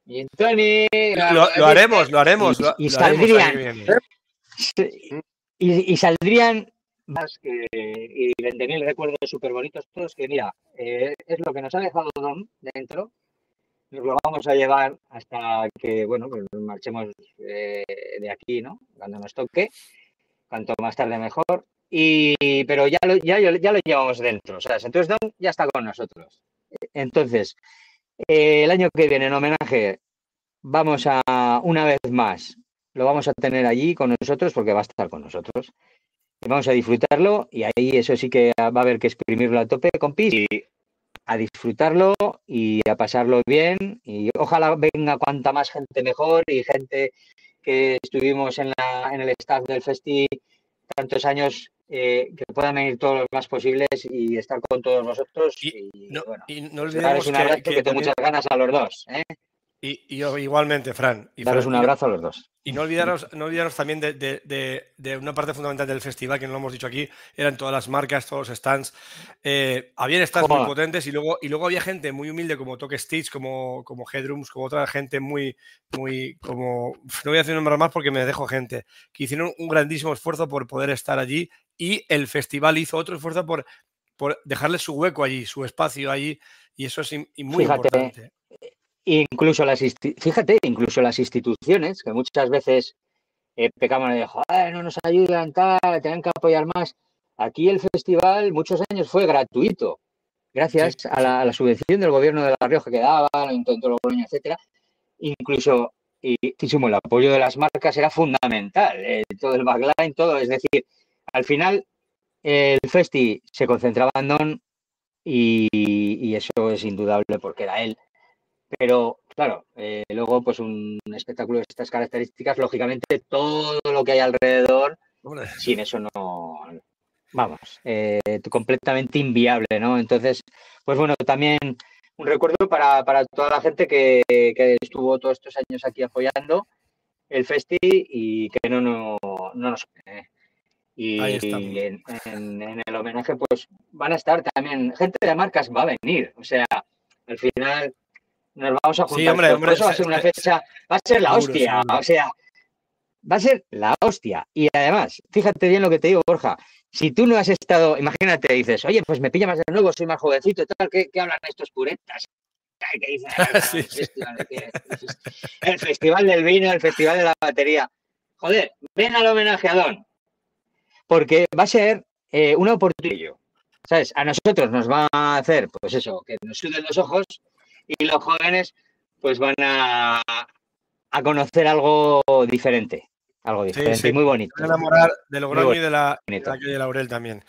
gin tonic, Lo, lo haremos, lo haremos. y- lo- y lo saldrían. Y, y saldrían más que y 20.000 recuerdos súper bonitos todos que mira, eh, es lo que nos ha dejado Don dentro. Nos lo vamos a llevar hasta que, bueno, pues marchemos eh, de aquí, ¿no? Cuando nos toque, cuanto más tarde mejor. Y, pero ya lo, ya, ya lo llevamos dentro, ¿sabes? Entonces Don ya está con nosotros. Entonces, eh, el año que viene, en homenaje, vamos a, una vez más, lo vamos a tener allí con nosotros porque va a estar con nosotros. Vamos a disfrutarlo y ahí eso sí que va a haber que exprimirlo a tope, compis, y a disfrutarlo y a pasarlo bien. Y ojalá venga cuanta más gente mejor y gente que estuvimos en, la, en el staff del festi tantos años, eh, que puedan venir todos los más posibles y estar con todos nosotros. Y Y, No, bueno, y no daros olvidemos un abrazo que que tengo también- muchas ganas a los dos. ¿eh? y, y yo igualmente, Fran. Y, Daros Fran, un abrazo a los dos. Y no olvidaros, no olvidaros también de, de- de- de una parte fundamental del festival, que no lo hemos dicho aquí, eran todas las marcas, todos los stands. Eh, habían stands muy potentes y luego, y luego había gente muy humilde como Toque Stitch, como, como Headrooms, como otra gente muy, muy, como, no voy a decir nombrar más porque me dejo gente, que hicieron un grandísimo esfuerzo por poder estar allí y el festival hizo otro esfuerzo por, por dejarle su hueco allí, su espacio allí, y eso es y muy Fíjate, importante. Incluso las, fíjate, incluso las instituciones, que muchas veces eh, pecamos de, joder, no nos ayudan, tal, tienen que apoyar más. Aquí el festival muchos años fue gratuito, gracias Sí, a, la, a la subvención del gobierno de La Rioja que daba, el intento de Logroño, etcétera. Incluso, y, el apoyo de las marcas era fundamental, eh, todo el backline, todo. Es decir, al final el festi se concentraba en Don y, y eso es indudable porque era él. Pero, claro, eh, luego, pues un espectáculo de estas características, lógicamente, todo lo que hay alrededor, Hombre, sin eso no. Vamos, eh, completamente inviable, ¿no? Entonces, pues bueno, también un recuerdo para, para toda la gente que, que estuvo todos estos años aquí apoyando el Festi y que no, no, no nos. eh, y en, en- en el homenaje, pues van a estar también, gente de marcas va a venir. O sea, al final nos vamos a Sí, juntar. hombre, todos. hombre, eso va a se- ser una fecha, va a ser la hostia. seguro. O sea, va a ser la hostia. Y además, fíjate bien lo que te digo, Borja. Si tú no has estado, imagínate, dices, oye, pues me pilla más de nuevo, soy más jovencito, tal, ¿qué, qué hablan estos puretas? ¿Qué dicen? "Ah, Sí, el, sí. festival, el del vino, el festival de la batería. Joder, ven al homenaje a Don. Porque va a ser eh, una oportunidad. ¿Sabes? A nosotros nos va a hacer, pues eso, que nos suden los ojos y los jóvenes, pues van a, a conocer algo diferente. Algo diferente sí. y muy bonito. Voy a enamorar de Logroño y de la, de bonito. la calle Laurel también.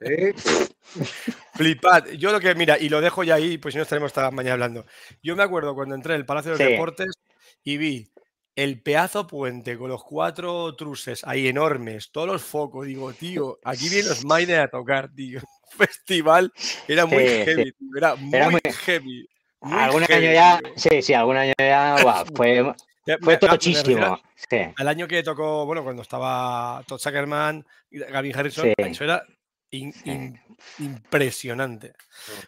Flipad. Yo lo que, mira, y lo dejo ya ahí, pues si no estaremos esta mañana hablando. Yo me acuerdo cuando entré en el Palacio de los Sí. Deportes y vi el pedazo puente con los cuatro truses ahí enormes, todos los focos. Digo, tío, aquí viene los Maiden a tocar, tío. Festival era muy heavy, era, muy, heavy. algún año ya, sí, sí, algún año ya, fue, fue tochísimo. Sí. El año que tocó, bueno, cuando estaba Todd Zuckerman, Gavin Harrison, eso era impresionante.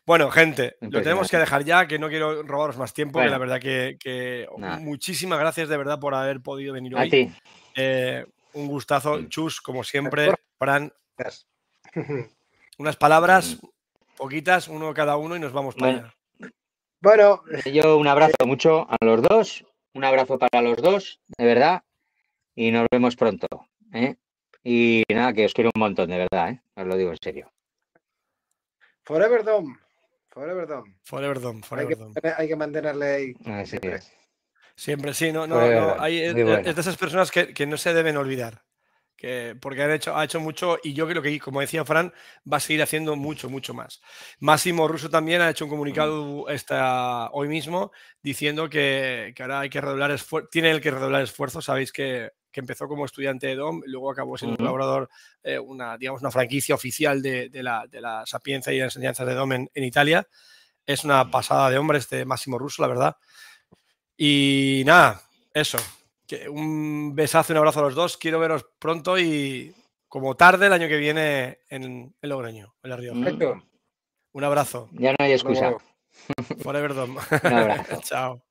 Bueno, gente, lo tenemos que dejar ya, que no quiero robaros más tiempo, que la verdad que, muchísimas gracias de verdad por haber podido venir hoy. Eh, un gustazo, mm. Chus, como siempre, Fran. Unas palabras, mm. poquitas, uno cada uno y nos vamos para allá. Bueno, yo un abrazo mucho a los dos, un abrazo para los dos, de verdad, y nos vemos pronto. ¿eh? Y nada, que os quiero un montón, de verdad, ¿eh? os lo digo en serio. Forever Dom. Forever Dom. Forever Dom, Forever hay, que, hay que mantenerle ahí. Ah, siempre. sí, no, no, no hay, es, de esas personas que, que, no se deben olvidar. Que, porque han hecho, ha hecho mucho y yo creo que, como decía Fran, va a seguir haciendo mucho, mucho más. Máximo Russo también ha hecho un comunicado mm. esta, hoy mismo diciendo que, que ahora hay que redoblar esfuerzo, tiene el que redoblar esfuerzo. Sabéis que que empezó como estudiante de DOM, luego acabó siendo colaborador, eh, una, digamos, una franquicia oficial de, la, de la sapiencia y enseñanza de DOM en, Italia. Es una pasada de hombre este Máximo Russo, la verdad. Y nada, eso. Que un besazo, un abrazo a los dos. Quiero veros pronto y como tarde el año que viene en, el Logroño, en La Rioja. Un abrazo. Ya no hay excusa. Forever Dom. Chao.